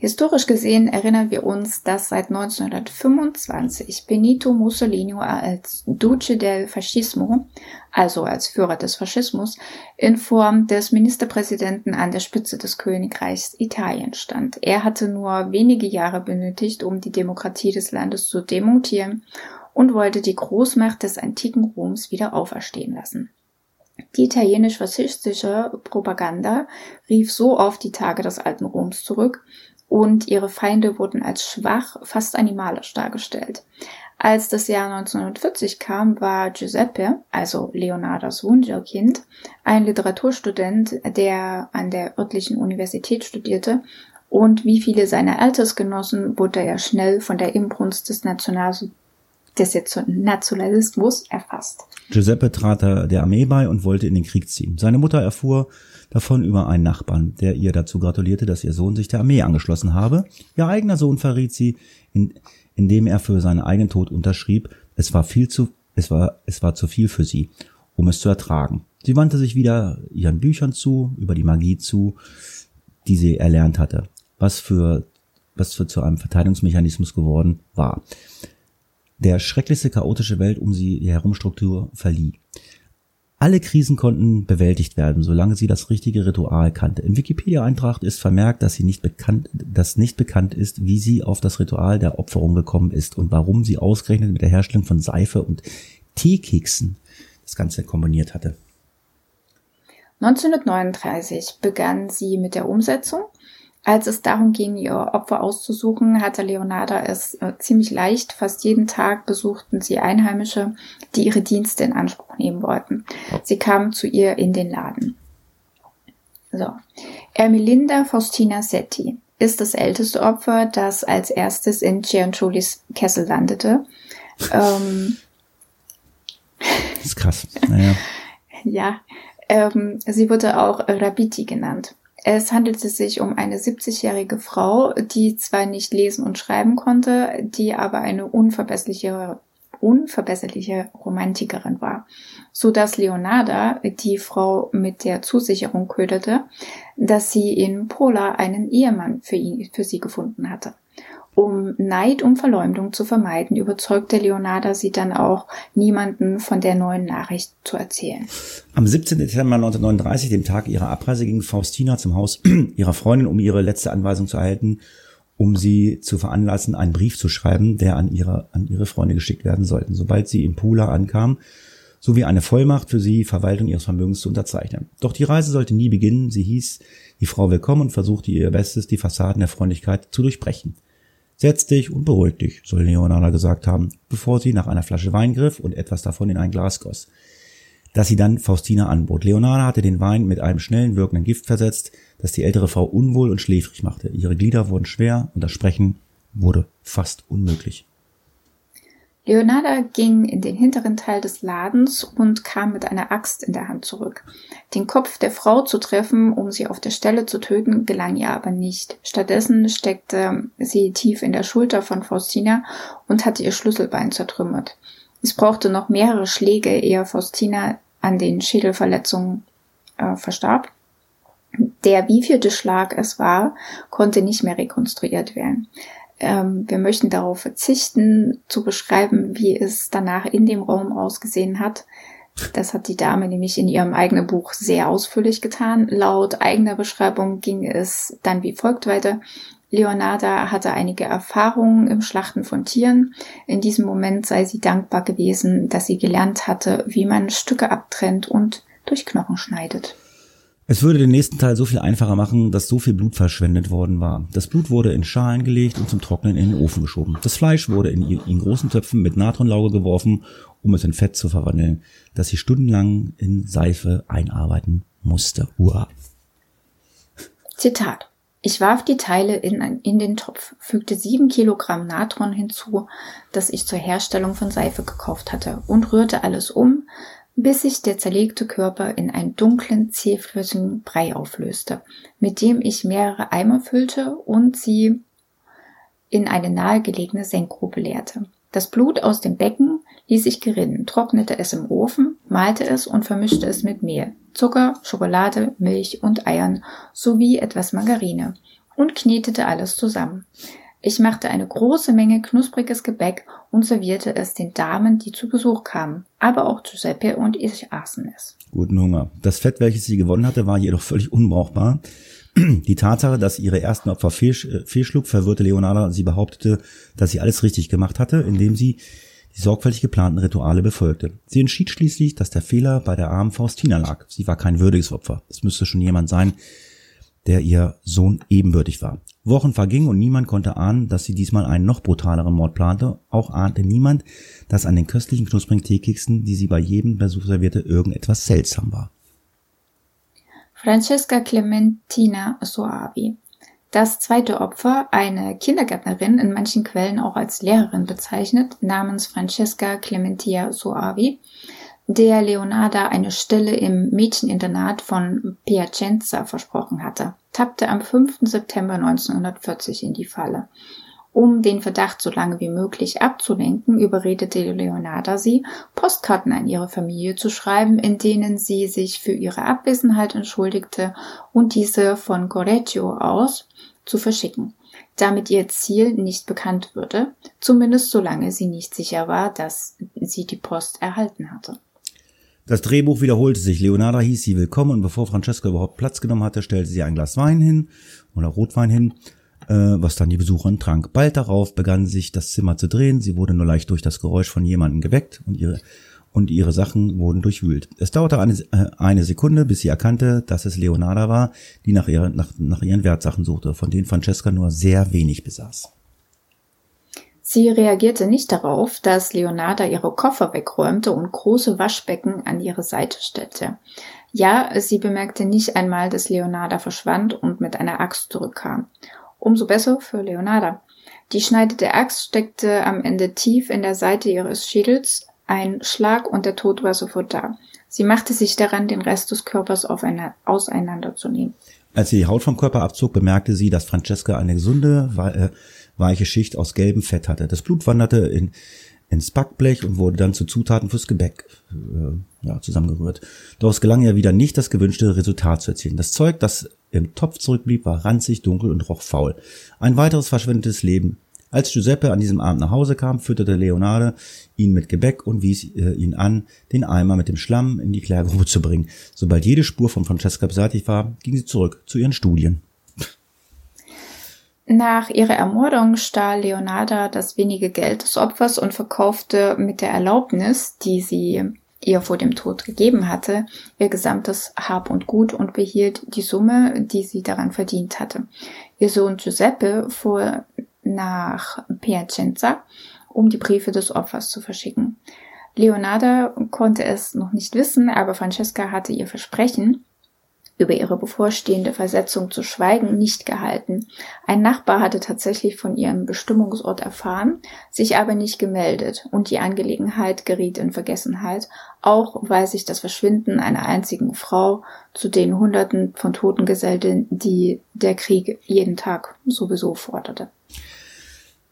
Historisch gesehen erinnern wir uns, dass seit 1925 Benito Mussolini als Duce del Fascismo, also als Führer des Faschismus, in Form des Ministerpräsidenten an der Spitze des Königreichs Italien stand. Er hatte nur wenige Jahre benötigt, um die Demokratie des Landes zu demontieren und wollte die Großmacht des antiken Roms wieder auferstehen lassen. Die italienisch-faschistische Propaganda rief so auf die Tage des alten Roms zurück und ihre Feinde wurden als schwach, fast animalisch dargestellt. Als das Jahr 1940 kam, war Giuseppe, also Leonardos Wunderkind, ein Literaturstudent, der an der örtlichen Universität studierte und wie viele seiner Altersgenossen wurde er schnell von der Inbrunst des, National des Nationalismus erfasst. Giuseppe trat der Armee bei und wollte in den Krieg ziehen. Seine Mutter erfuhr, davon über einen Nachbarn, der ihr dazu gratulierte, dass ihr Sohn sich der Armee angeschlossen habe. Ihr eigener Sohn verriet sie, in, indem er für seinen eigenen Tod unterschrieb, es war viel zu, es war, es war zu viel für sie, um es zu ertragen. Sie wandte sich wieder ihren Büchern zu, über die Magie zu, die sie erlernt hatte. was für, was für zu einem Verteidigungsmechanismus geworden war. Der schrecklichste chaotische Welt um sie herum Struktur verlieh. Alle Krisen konnten bewältigt werden, solange sie das richtige Ritual kannte. Im Wikipedia-Eintrag ist vermerkt, dass sie nicht bekannt, dass nicht bekannt ist, wie sie auf das Ritual der Opferung gekommen ist und warum sie ausgerechnet mit der Herstellung von Seife und Teekeksen das Ganze kombiniert hatte. 1939 begann sie mit der Umsetzung. Als es darum ging, ihr Opfer auszusuchen, hatte Leonarda es äh, ziemlich leicht. Fast jeden Tag besuchten sie Einheimische, die ihre Dienste in Anspruch nehmen wollten. Sie kamen zu ihr in den Laden. So. Ermelinda Faustina Setti ist das älteste Opfer, das als erstes in Cianciullis Kessel landete. Ähm, das ist krass. Naja. ja, ähm, sie wurde auch Rabiti genannt. Es handelte sich um eine 70-jährige Frau, die zwar nicht lesen und schreiben konnte, die aber eine unverbesserliche, unverbesserliche Romantikerin war, so dass Leonarda die Frau mit der Zusicherung köderte, dass sie in Pola einen Ehemann für ihn, für sie gefunden hatte. Um Neid und Verleumdung zu vermeiden, überzeugte Leonarda sie dann auch, niemanden von der neuen Nachricht zu erzählen. Am 17. Dezember 1939, dem Tag ihrer Abreise, ging Faustina zum Haus ihrer Freundin, um ihre letzte Anweisung zu erhalten, um sie zu veranlassen, einen Brief zu schreiben, der an ihre, an ihre Freunde geschickt werden sollte. Sobald sie in Pula ankam, sowie eine Vollmacht für sie, Verwaltung ihres Vermögens zu unterzeichnen. Doch die Reise sollte nie beginnen. Sie hieß die Frau willkommen und versuchte ihr Bestes, die Fassaden der Freundlichkeit zu durchbrechen. Setz dich und beruhig dich, soll Leonarda gesagt haben, bevor sie nach einer Flasche Wein griff und etwas davon in ein Glas goss. Das sie dann Faustina anbot. Leonarda hatte den Wein mit einem schnellen wirkenden Gift versetzt, das die ältere Frau unwohl und schläfrig machte. Ihre Glieder wurden schwer und das Sprechen wurde fast unmöglich. Leonarda ging in den hinteren Teil des Ladens und kam mit einer Axt in der Hand zurück. Den Kopf der Frau zu treffen, um sie auf der Stelle zu töten, gelang ihr aber nicht. Stattdessen steckte sie tief in der Schulter von Faustina und hatte ihr Schlüsselbein zertrümmert. Es brauchte noch mehrere Schläge, ehe Faustina an den Schädelverletzungen äh, verstarb. Der wievielte Schlag es war, konnte nicht mehr rekonstruiert werden. Ähm, wir möchten darauf verzichten, zu beschreiben, wie es danach in dem Raum ausgesehen hat. Das hat die Dame nämlich in ihrem eigenen Buch sehr ausführlich getan. Laut eigener Beschreibung ging es dann wie folgt weiter. Leonarda hatte einige Erfahrungen im Schlachten von Tieren. In diesem Moment sei sie dankbar gewesen, dass sie gelernt hatte, wie man Stücke abtrennt und durch Knochen schneidet. Es würde den nächsten Teil so viel einfacher machen, dass so viel Blut verschwendet worden war. Das Blut wurde in Schalen gelegt und zum Trocknen in den Ofen geschoben. Das Fleisch wurde in, in großen Töpfen mit Natronlauge geworfen, um es in Fett zu verwandeln, das sie stundenlang in Seife einarbeiten musste. Uah. Zitat. Ich warf die Teile in, in den Topf, fügte sieben Kilogramm Natron hinzu, das ich zur Herstellung von Seife gekauft hatte, und rührte alles um, bis sich der zerlegte Körper in einen dunklen, zähflüssigen Brei auflöste, mit dem ich mehrere Eimer füllte und sie in eine nahegelegene Senkgrube leerte. Das Blut aus dem Becken ließ ich gerinnen, trocknete es im Ofen, malte es und vermischte es mit Mehl, Zucker, Schokolade, Milch und Eiern sowie etwas Margarine und knetete alles zusammen. Ich machte eine große Menge knuspriges Gebäck und servierte es den Damen, die zu Besuch kamen. Aber auch Giuseppe und ich aßen es. Guten Hunger. Das Fett, welches sie gewonnen hatte, war jedoch völlig unbrauchbar. Die Tatsache, dass ihre ersten Opfer äh, fehlschlug, verwirrte Leonarda. Sie behauptete, dass sie alles richtig gemacht hatte, indem sie die sorgfältig geplanten Rituale befolgte. Sie entschied schließlich, dass der Fehler bei der armen Faustina lag. Sie war kein würdiges Opfer. Es müsste schon jemand sein, der ihr Sohn ebenbürtig war. Wochen vergingen und niemand konnte ahnen, dass sie diesmal einen noch brutaleren Mord plante. Auch ahnte niemand, dass an den köstlichen knusprigen Teekeksen, die sie bei jedem Besuch servierte, irgendetwas seltsam war. Francesca Clementina Soavi. Das zweite Opfer, eine Kindergärtnerin, in manchen Quellen auch als Lehrerin bezeichnet, namens Francesca Clementia Soavi, der Leonarda eine Stelle im Mädcheninternat von Piacenza versprochen hatte, tappte am 5. September 1940 in die Falle. Um den Verdacht so lange wie möglich abzulenken, überredete Leonarda sie, Postkarten an ihre Familie zu schreiben, in denen sie sich für ihre Abwesenheit entschuldigte und diese von Correggio aus zu verschicken, damit ihr Ziel nicht bekannt würde, zumindest solange sie nicht sicher war, dass sie die Post erhalten hatte. Das Drehbuch wiederholte sich. Leonarda hieß sie willkommen und bevor Francesca überhaupt Platz genommen hatte, stellte sie ein Glas Wein hin oder Rotwein hin, äh, was dann die Besucherin trank. Bald darauf begann sich das Zimmer zu drehen. Sie wurde nur leicht durch das Geräusch von jemandem geweckt und ihre und ihre Sachen wurden durchwühlt. Es dauerte eine, äh, eine Sekunde, bis sie erkannte, dass es Leonarda war, die nach, ihrer, nach, nach ihren Wertsachen suchte, von denen Francesca nur sehr wenig besaß. Sie reagierte nicht darauf, dass Leonarda ihre Koffer wegräumte und große Waschbecken an ihre Seite stellte. Ja, sie bemerkte nicht einmal, dass Leonarda verschwand und mit einer Axt zurückkam. Umso besser für Leonarda. Die schneidende Axt steckte am Ende tief in der Seite ihres Schädels, ein Schlag und der Tod war sofort da. Sie machte sich daran, den Rest des Körpers auseinanderzunehmen. Als sie die Haut vom Körper abzog, bemerkte sie, dass Francesca eine gesunde, äh, weiche Schicht aus gelbem Fett hatte. Das Blut wanderte in, ins Backblech und wurde dann zu Zutaten fürs Gebäck äh, ja, zusammengerührt. Doch es gelang ihr wieder nicht, das gewünschte Resultat zu erzielen. Das Zeug, das im Topf zurückblieb, war ranzig, dunkel und roch faul. Ein weiteres verschwendetes Leben. Als Giuseppe an diesem Abend nach Hause kam, fütterte Leonardo ihn mit Gebäck und wies äh, ihn an, den Eimer mit dem Schlamm in die Klärgrube zu bringen. Sobald jede Spur von Francesca beseitigt war, ging sie zurück zu ihren Studien. Nach ihrer Ermordung stahl Leonarda das wenige Geld des Opfers und verkaufte mit der Erlaubnis, die sie ihr vor dem Tod gegeben hatte, ihr gesamtes Hab und Gut und behielt die Summe, die sie daran verdient hatte. Ihr Sohn Giuseppe fuhr nach Piacenza, um die Briefe des Opfers zu verschicken. Leonarda konnte es noch nicht wissen, aber Francesca hatte ihr Versprechen, über ihre bevorstehende Versetzung zu schweigen, nicht gehalten. Ein Nachbar hatte tatsächlich von ihrem Bestimmungsort erfahren, sich aber nicht gemeldet und die Angelegenheit geriet in Vergessenheit, auch weil sich das Verschwinden einer einzigen Frau zu den Hunderten von Toten gesellte, die der Krieg jeden Tag sowieso forderte.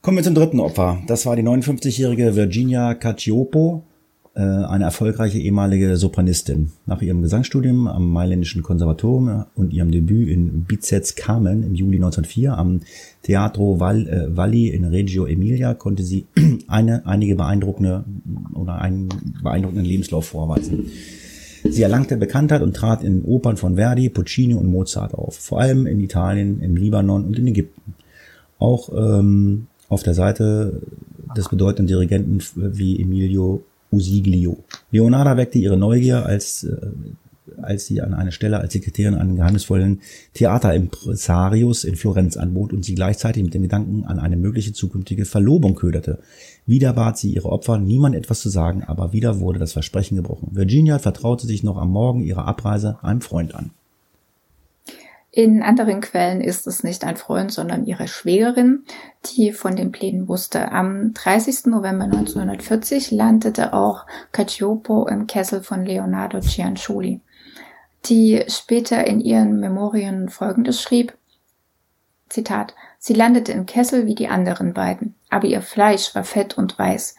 Kommen wir zum dritten Opfer. Das war die 59-jährige Virginia Cacciopo, eine erfolgreiche ehemalige Sopranistin. Nach ihrem Gesangsstudium am Mailändischen Konservatorium und ihrem Debüt in Bizets Carmen im Juli 1904 am Teatro Val, äh, Valli in Reggio Emilia konnte sie eine, einige beeindruckende oder einen beeindruckenden Lebenslauf vorweisen. Sie erlangte Bekanntheit und trat in Opern von Verdi, Puccini und Mozart auf, vor allem in Italien, im Libanon und in Ägypten. Auch ähm, auf der Seite des bedeutenden Dirigenten wie Emilio Usiglio. Leonarda weckte ihre Neugier, als, äh, als sie an eine Stelle als Sekretärin einen geheimnisvollen Theaterimpresarius in Florenz anbot und sie gleichzeitig mit dem Gedanken an eine mögliche zukünftige Verlobung köderte. Wieder bat sie ihre Opfer, niemand etwas zu sagen, aber wieder wurde das Versprechen gebrochen. Virginia vertraute sich noch am Morgen ihrer Abreise einem Freund an. In anderen Quellen ist es nicht ein Freund, sondern ihre Schwägerin, die von den Plänen wusste. Am 30. November 1940 landete auch Cacciopo im Kessel von Leonardo Cianciulli, die später in ihren Memorien folgendes schrieb, Zitat, sie landete im Kessel wie die anderen beiden, aber ihr Fleisch war fett und weiß.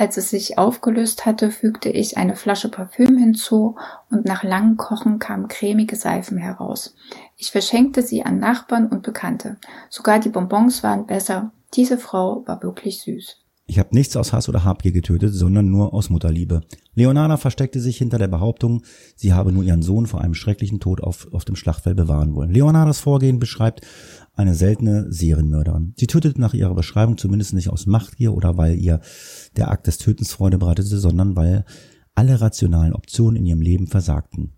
Als es sich aufgelöst hatte, fügte ich eine Flasche Parfüm hinzu und nach langem Kochen kamen cremige Seifen heraus. Ich verschenkte sie an Nachbarn und Bekannte. Sogar die Bonbons waren besser. Diese Frau war wirklich süß. Ich habe nichts aus Hass oder Habgier getötet, sondern nur aus Mutterliebe. Leonarda versteckte sich hinter der Behauptung, sie habe nur ihren Sohn vor einem schrecklichen Tod auf, auf dem Schlachtfeld bewahren wollen. Leonardas Vorgehen beschreibt eine seltene Serienmörderin. Sie tötete nach ihrer Beschreibung zumindest nicht aus Machtgier oder weil ihr der Akt des Tötens Freude bereitete, sondern weil alle rationalen Optionen in ihrem Leben versagten.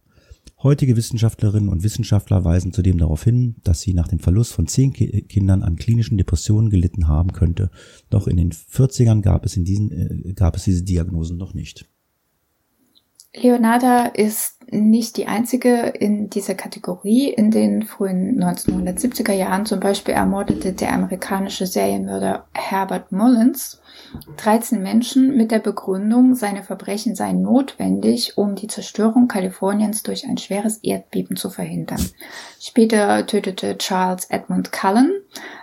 Heutige Wissenschaftlerinnen und Wissenschaftler weisen zudem darauf hin, dass sie nach dem Verlust von zehn Kindern an klinischen Depressionen gelitten haben könnte. Doch in den 40ern gab es, in diesen, äh, gab es diese Diagnosen noch nicht. Leonarda ist nicht die einzige in dieser Kategorie. In den frühen 1970er Jahren zum Beispiel ermordete der amerikanische Serienmörder Herbert Mullins 13 Menschen mit der Begründung, seine Verbrechen seien notwendig, um die Zerstörung Kaliforniens durch ein schweres Erdbeben zu verhindern. Später tötete Charles Edmund Cullen,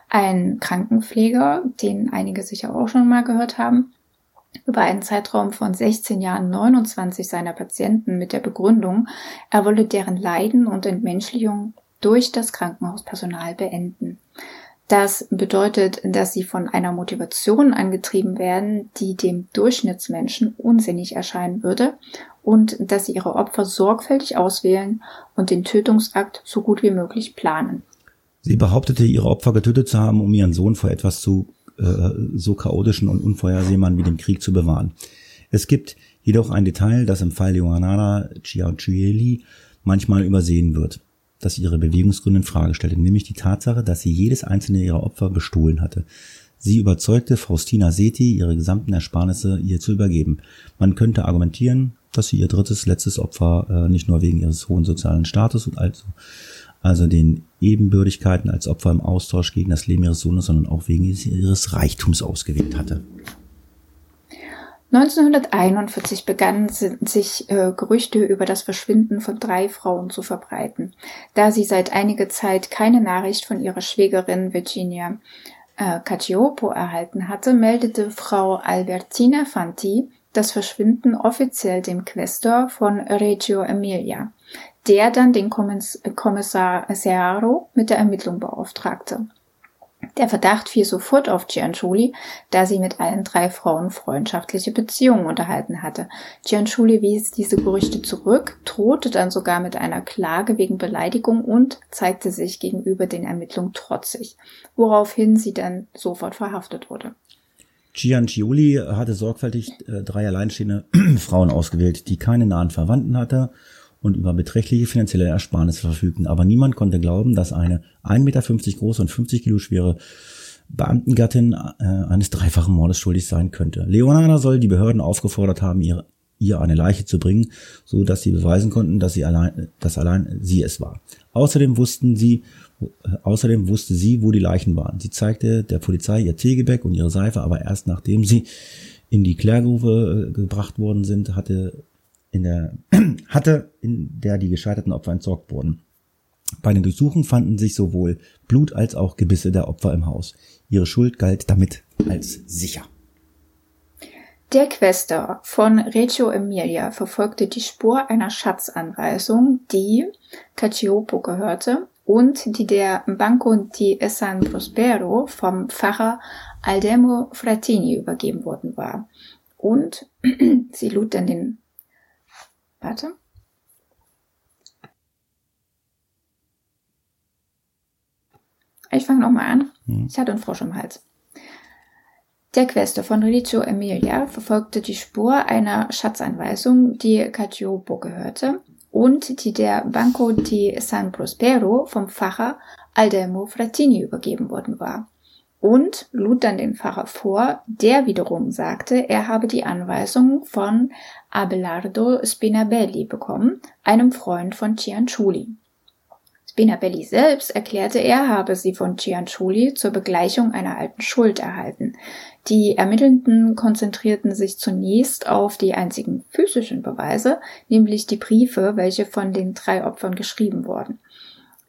ein Krankenpfleger, den einige sicher auch schon mal gehört haben, über einen Zeitraum von 16 Jahren 29 seiner Patienten mit der Begründung, er wolle deren Leiden und Entmenschlichung durch das Krankenhauspersonal beenden. Das bedeutet, dass sie von einer Motivation angetrieben werden, die dem Durchschnittsmenschen unsinnig erscheinen würde und dass sie ihre Opfer sorgfältig auswählen und den Tötungsakt so gut wie möglich planen. Sie behauptete, ihre Opfer getötet zu haben, um ihren Sohn vor etwas zu äh, so chaotischen und unvorhersehbaren wie dem Krieg zu bewahren. Es gibt jedoch ein Detail, das im Fall Johanna Ciaucielli manchmal übersehen wird das ihre Bewegungsgründe in Frage stellte, nämlich die Tatsache, dass sie jedes einzelne ihrer Opfer bestohlen hatte. Sie überzeugte Faustina Seti, ihre gesamten Ersparnisse ihr zu übergeben. Man könnte argumentieren, dass sie ihr drittes, letztes Opfer äh, nicht nur wegen ihres hohen sozialen Status und also, also den Ebenbürdigkeiten als Opfer im Austausch gegen das Leben ihres Sohnes, sondern auch wegen ihres Reichtums ausgewählt hatte. 1941 begannen sich äh, Gerüchte über das Verschwinden von drei Frauen zu verbreiten. Da sie seit einiger Zeit keine Nachricht von ihrer Schwägerin Virginia äh, Cacciopo erhalten hatte, meldete Frau Albertina Fanti das Verschwinden offiziell dem Questor von Reggio Emilia, der dann den Kommissar Searo mit der Ermittlung beauftragte. Der Verdacht fiel sofort auf Gianchuli, da sie mit allen drei Frauen freundschaftliche Beziehungen unterhalten hatte. Gianchuli wies diese Gerüchte zurück, drohte dann sogar mit einer Klage wegen Beleidigung und zeigte sich gegenüber den Ermittlungen trotzig, woraufhin sie dann sofort verhaftet wurde. Giancioli hatte sorgfältig äh, drei alleinstehende Frauen ausgewählt, die keine nahen Verwandten hatte und über beträchtliche finanzielle Ersparnisse verfügten. Aber niemand konnte glauben, dass eine 1,50 Meter große und 50 Kilo schwere Beamtengattin äh, eines dreifachen Mordes schuldig sein könnte. Leonarda soll die Behörden aufgefordert haben, ihr, ihr eine Leiche zu bringen, so dass sie beweisen konnten, dass sie allein, dass allein sie es war. Außerdem wussten sie, äh, außerdem wusste sie, wo die Leichen waren. Sie zeigte der Polizei ihr Teegebäck und ihre Seife, aber erst nachdem sie in die Klärgrube äh, gebracht worden sind, hatte in der, hatte, in der die gescheiterten Opfer entsorgt wurden. Bei den Durchsuchungen fanden sich sowohl Blut als auch Gebisse der Opfer im Haus. Ihre Schuld galt damit als sicher. Der Questor von Reggio Emilia verfolgte die Spur einer Schatzanweisung, die Cacciopo gehörte und die der Banco di San Prospero vom Pfarrer Aldemo Frattini übergeben worden war. Und sie lud dann den Warte. Ich fange nochmal an. Hm. Ich hatte einen Frosch im Hals. Der Questor von Religio Emilia verfolgte die Spur einer Schatzanweisung, die Cacciopo gehörte und die der Banco di San Prospero vom Pfarrer Aldelmo Frattini übergeben worden war und lud dann den Pfarrer vor, der wiederum sagte, er habe die Anweisung von Abelardo Spinabelli bekommen, einem Freund von Cianciulli. Spinabelli selbst erklärte, er habe sie von Cianciulli zur Begleichung einer alten Schuld erhalten. Die Ermittelnden konzentrierten sich zunächst auf die einzigen physischen Beweise, nämlich die Briefe, welche von den drei Opfern geschrieben wurden.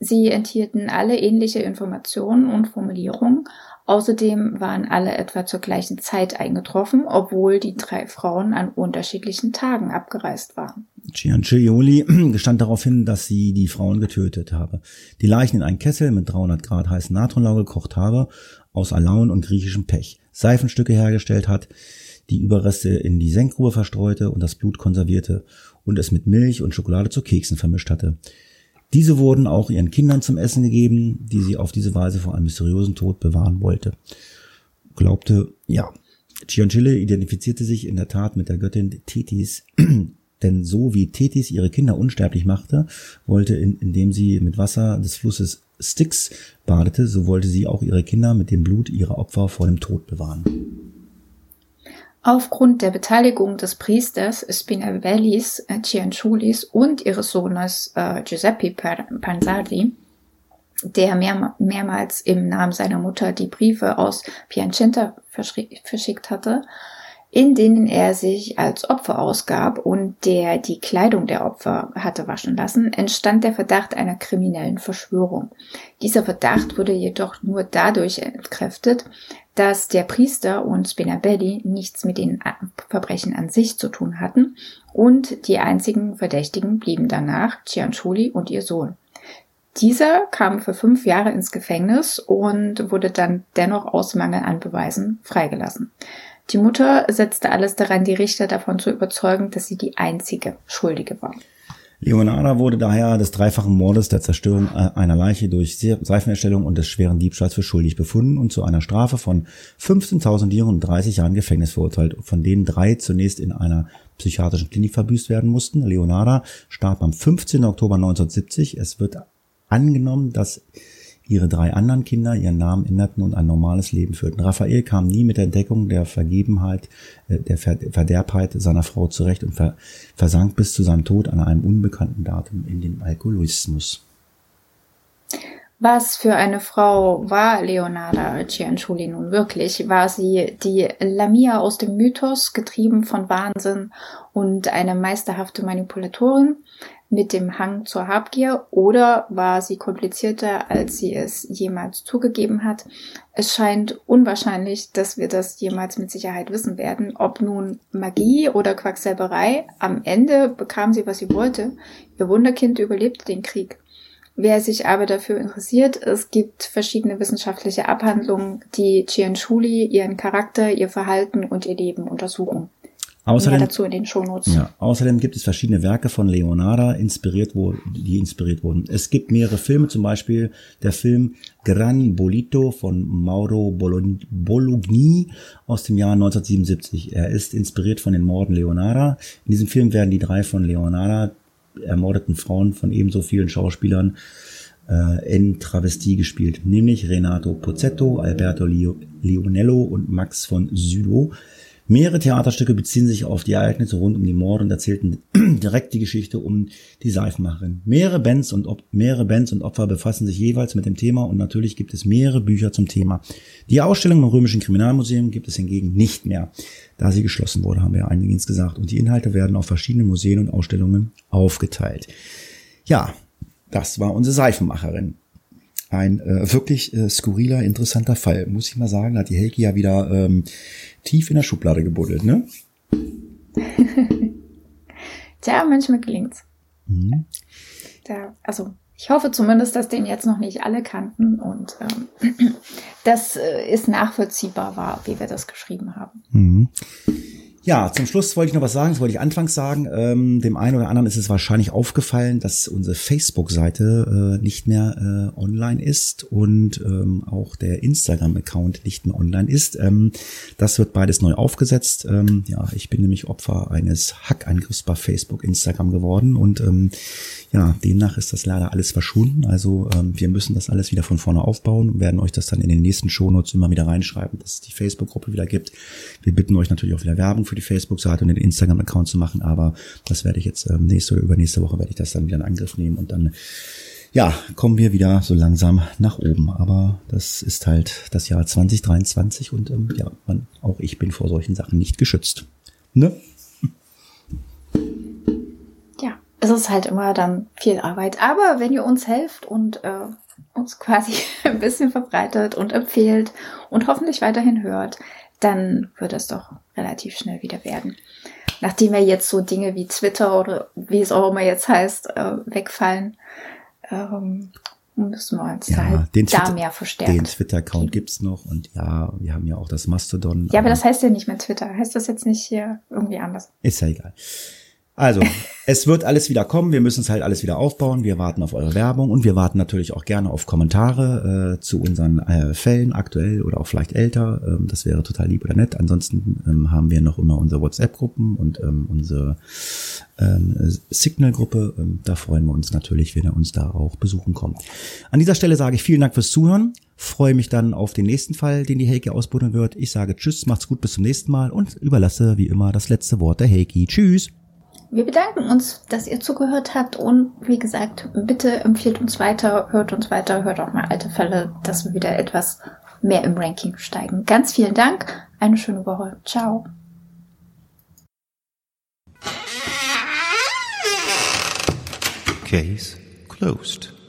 Sie enthielten alle ähnliche Informationen und Formulierungen Außerdem waren alle etwa zur gleichen Zeit eingetroffen, obwohl die drei Frauen an unterschiedlichen Tagen abgereist waren. Ciancioli gestand darauf hin, dass sie die Frauen getötet habe, die Leichen in einen Kessel mit 300 Grad heißen Natronlau gekocht habe, aus Alaun und griechischem Pech, Seifenstücke hergestellt hat, die Überreste in die Senkgrube verstreute und das Blut konservierte und es mit Milch und Schokolade zu Keksen vermischt hatte. Diese wurden auch ihren Kindern zum Essen gegeben, die sie auf diese Weise vor einem mysteriösen Tod bewahren wollte. Glaubte, ja. Ciancille identifizierte sich in der Tat mit der Göttin Thetis, denn so wie Thetis ihre Kinder unsterblich machte, wollte, in, indem sie mit Wasser des Flusses Styx badete, so wollte sie auch ihre Kinder mit dem Blut ihrer Opfer vor dem Tod bewahren. Aufgrund der Beteiligung des Priesters Spinellis äh, Cianciulis und ihres Sohnes äh, Giuseppe Panzardi, der mehr, mehrmals im Namen seiner Mutter die Briefe aus Piacenza verschickt hatte, in denen er sich als Opfer ausgab und der die Kleidung der Opfer hatte waschen lassen, entstand der Verdacht einer kriminellen Verschwörung. Dieser Verdacht wurde jedoch nur dadurch entkräftet, dass der Priester und Spinabelli nichts mit den Verbrechen an sich zu tun hatten und die einzigen Verdächtigen blieben danach Cianciulli und ihr Sohn. Dieser kam für fünf Jahre ins Gefängnis und wurde dann dennoch aus Mangel an Beweisen freigelassen. Die Mutter setzte alles daran, die Richter davon zu überzeugen, dass sie die einzige Schuldige war. Leonarda wurde daher des dreifachen Mordes, der Zerstörung äh, einer Leiche durch Seifenerstellung und des schweren Diebstahls für schuldig befunden und zu einer Strafe von 15.000 Dieren und 30 Jahren Gefängnis verurteilt, von denen drei zunächst in einer psychiatrischen Klinik verbüßt werden mussten. Leonarda starb am 15. Oktober 1970. Es wird angenommen, dass ihre drei anderen Kinder ihren Namen änderten und ein normales Leben führten. Raphael kam nie mit der Entdeckung der Vergebenheit, äh, der Verderbheit seiner Frau zurecht und versank bis zu seinem Tod an einem unbekannten Datum in den Alkoholismus. Was für eine Frau war Leonarda Cianciulli nun wirklich? War sie die Lamia aus dem Mythos, getrieben von Wahnsinn und eine meisterhafte Manipulatorin? mit dem Hang zur Habgier oder war sie komplizierter, als sie es jemals zugegeben hat? Es scheint unwahrscheinlich, dass wir das jemals mit Sicherheit wissen werden. Ob nun Magie oder Quacksalberei, am Ende bekam sie, was sie wollte. Ihr Wunderkind überlebte den Krieg. Wer sich aber dafür interessiert, es gibt verschiedene wissenschaftliche Abhandlungen, die Cianciulli ihren Charakter, ihr Verhalten und ihr Leben untersuchen. Außerdem, dazu in den Shownotes. Ja, außerdem gibt es verschiedene Werke von Leonarda, inspiriert wo, die inspiriert wurden. Es gibt mehrere Filme, zum Beispiel der Film Gran Bolito von Mauro Bologni aus dem Jahr 1977. Er ist inspiriert von den Morden Leonarda. In diesem Film werden die drei von Leonarda ermordeten Frauen von ebenso vielen Schauspielern äh, in Travestie gespielt, nämlich Renato Pozzetto, Alberto Lionello und Max von Sydow. Mehrere Theaterstücke beziehen sich auf die Ereignisse rund um die Morde und erzählten direkt die Geschichte um die Seifenmacherin. Mehrere Bands und mehrere Bands und Opfer befassen sich jeweils mit dem Thema und natürlich gibt es mehrere Bücher zum Thema. Die Ausstellung im Römischen Kriminalmuseum gibt es hingegen nicht mehr, da sie geschlossen wurde, haben wir einiges gesagt. Und die Inhalte werden auf verschiedene Museen und Ausstellungen aufgeteilt. Ja, das war unsere Seifenmacherin ein äh, wirklich äh, skurriler, interessanter Fall. Muss ich mal sagen, hat die Helki ja wieder ähm, tief in der Schublade gebuddelt, ne? Tja, manchmal gelingt's. Mhm. Da, also ich hoffe zumindest, dass den jetzt noch nicht alle kannten und ähm, das äh, ist nachvollziehbar war, wie wir das geschrieben haben. Mhm. Ja, zum Schluss wollte ich noch was sagen, das wollte ich anfangs sagen. Ähm, dem einen oder anderen ist es wahrscheinlich aufgefallen, dass unsere Facebook-Seite äh, nicht mehr äh, online ist und ähm, auch der Instagram-Account nicht mehr online ist. Ähm, das wird beides neu aufgesetzt. Ähm, ja, ich bin nämlich Opfer eines Hackangriffs bei Facebook, Instagram geworden und ähm, ja, demnach ist das leider alles verschwunden. Also ähm, wir müssen das alles wieder von vorne aufbauen und werden euch das dann in den nächsten Shownotes immer wieder reinschreiben, dass es die Facebook-Gruppe wieder gibt. Wir bitten euch natürlich auch wieder Werbung für die Facebook-Seite und den Instagram-Account zu machen, aber das werde ich jetzt ähm, nächste oder übernächste Woche werde ich das dann wieder in Angriff nehmen und dann ja, kommen wir wieder so langsam nach oben. Aber das ist halt das Jahr 2023 und ähm, ja, man, auch ich bin vor solchen Sachen nicht geschützt. Ne? Ja, es ist halt immer dann viel Arbeit. Aber wenn ihr uns helft und äh, uns quasi ein bisschen verbreitet und empfehlt und hoffentlich weiterhin hört, dann wird es doch relativ schnell wieder werden. Nachdem ja jetzt so Dinge wie Twitter oder wie es auch immer jetzt heißt, äh, wegfallen, ähm, müssen wir uns ja, halt den da Twitter, mehr verstärken. Den Twitter-Account gibt's noch und ja, wir haben ja auch das Mastodon. Ja, aber das heißt ja nicht mehr Twitter. Heißt das jetzt nicht hier irgendwie anders? Ist ja egal. Also, es wird alles wieder kommen. Wir müssen es halt alles wieder aufbauen. Wir warten auf eure Werbung und wir warten natürlich auch gerne auf Kommentare äh, zu unseren äh, Fällen, aktuell oder auch vielleicht älter. Ähm, das wäre total lieb oder nett. Ansonsten ähm, haben wir noch immer unsere WhatsApp-Gruppen und ähm, unsere ähm, Signal-Gruppe. Ähm, da freuen wir uns natürlich, wenn ihr uns da auch besuchen kommt. An dieser Stelle sage ich vielen Dank fürs Zuhören. Freue mich dann auf den nächsten Fall, den die Heike ausbuddeln wird. Ich sage Tschüss, macht's gut, bis zum nächsten Mal und überlasse wie immer das letzte Wort der Heike. Tschüss. Wir bedanken uns, dass ihr zugehört habt und wie gesagt, bitte empfiehlt uns weiter, hört uns weiter, hört auch mal alte Fälle, dass wir wieder etwas mehr im Ranking steigen. Ganz vielen Dank, eine schöne Woche. Ciao. Case closed.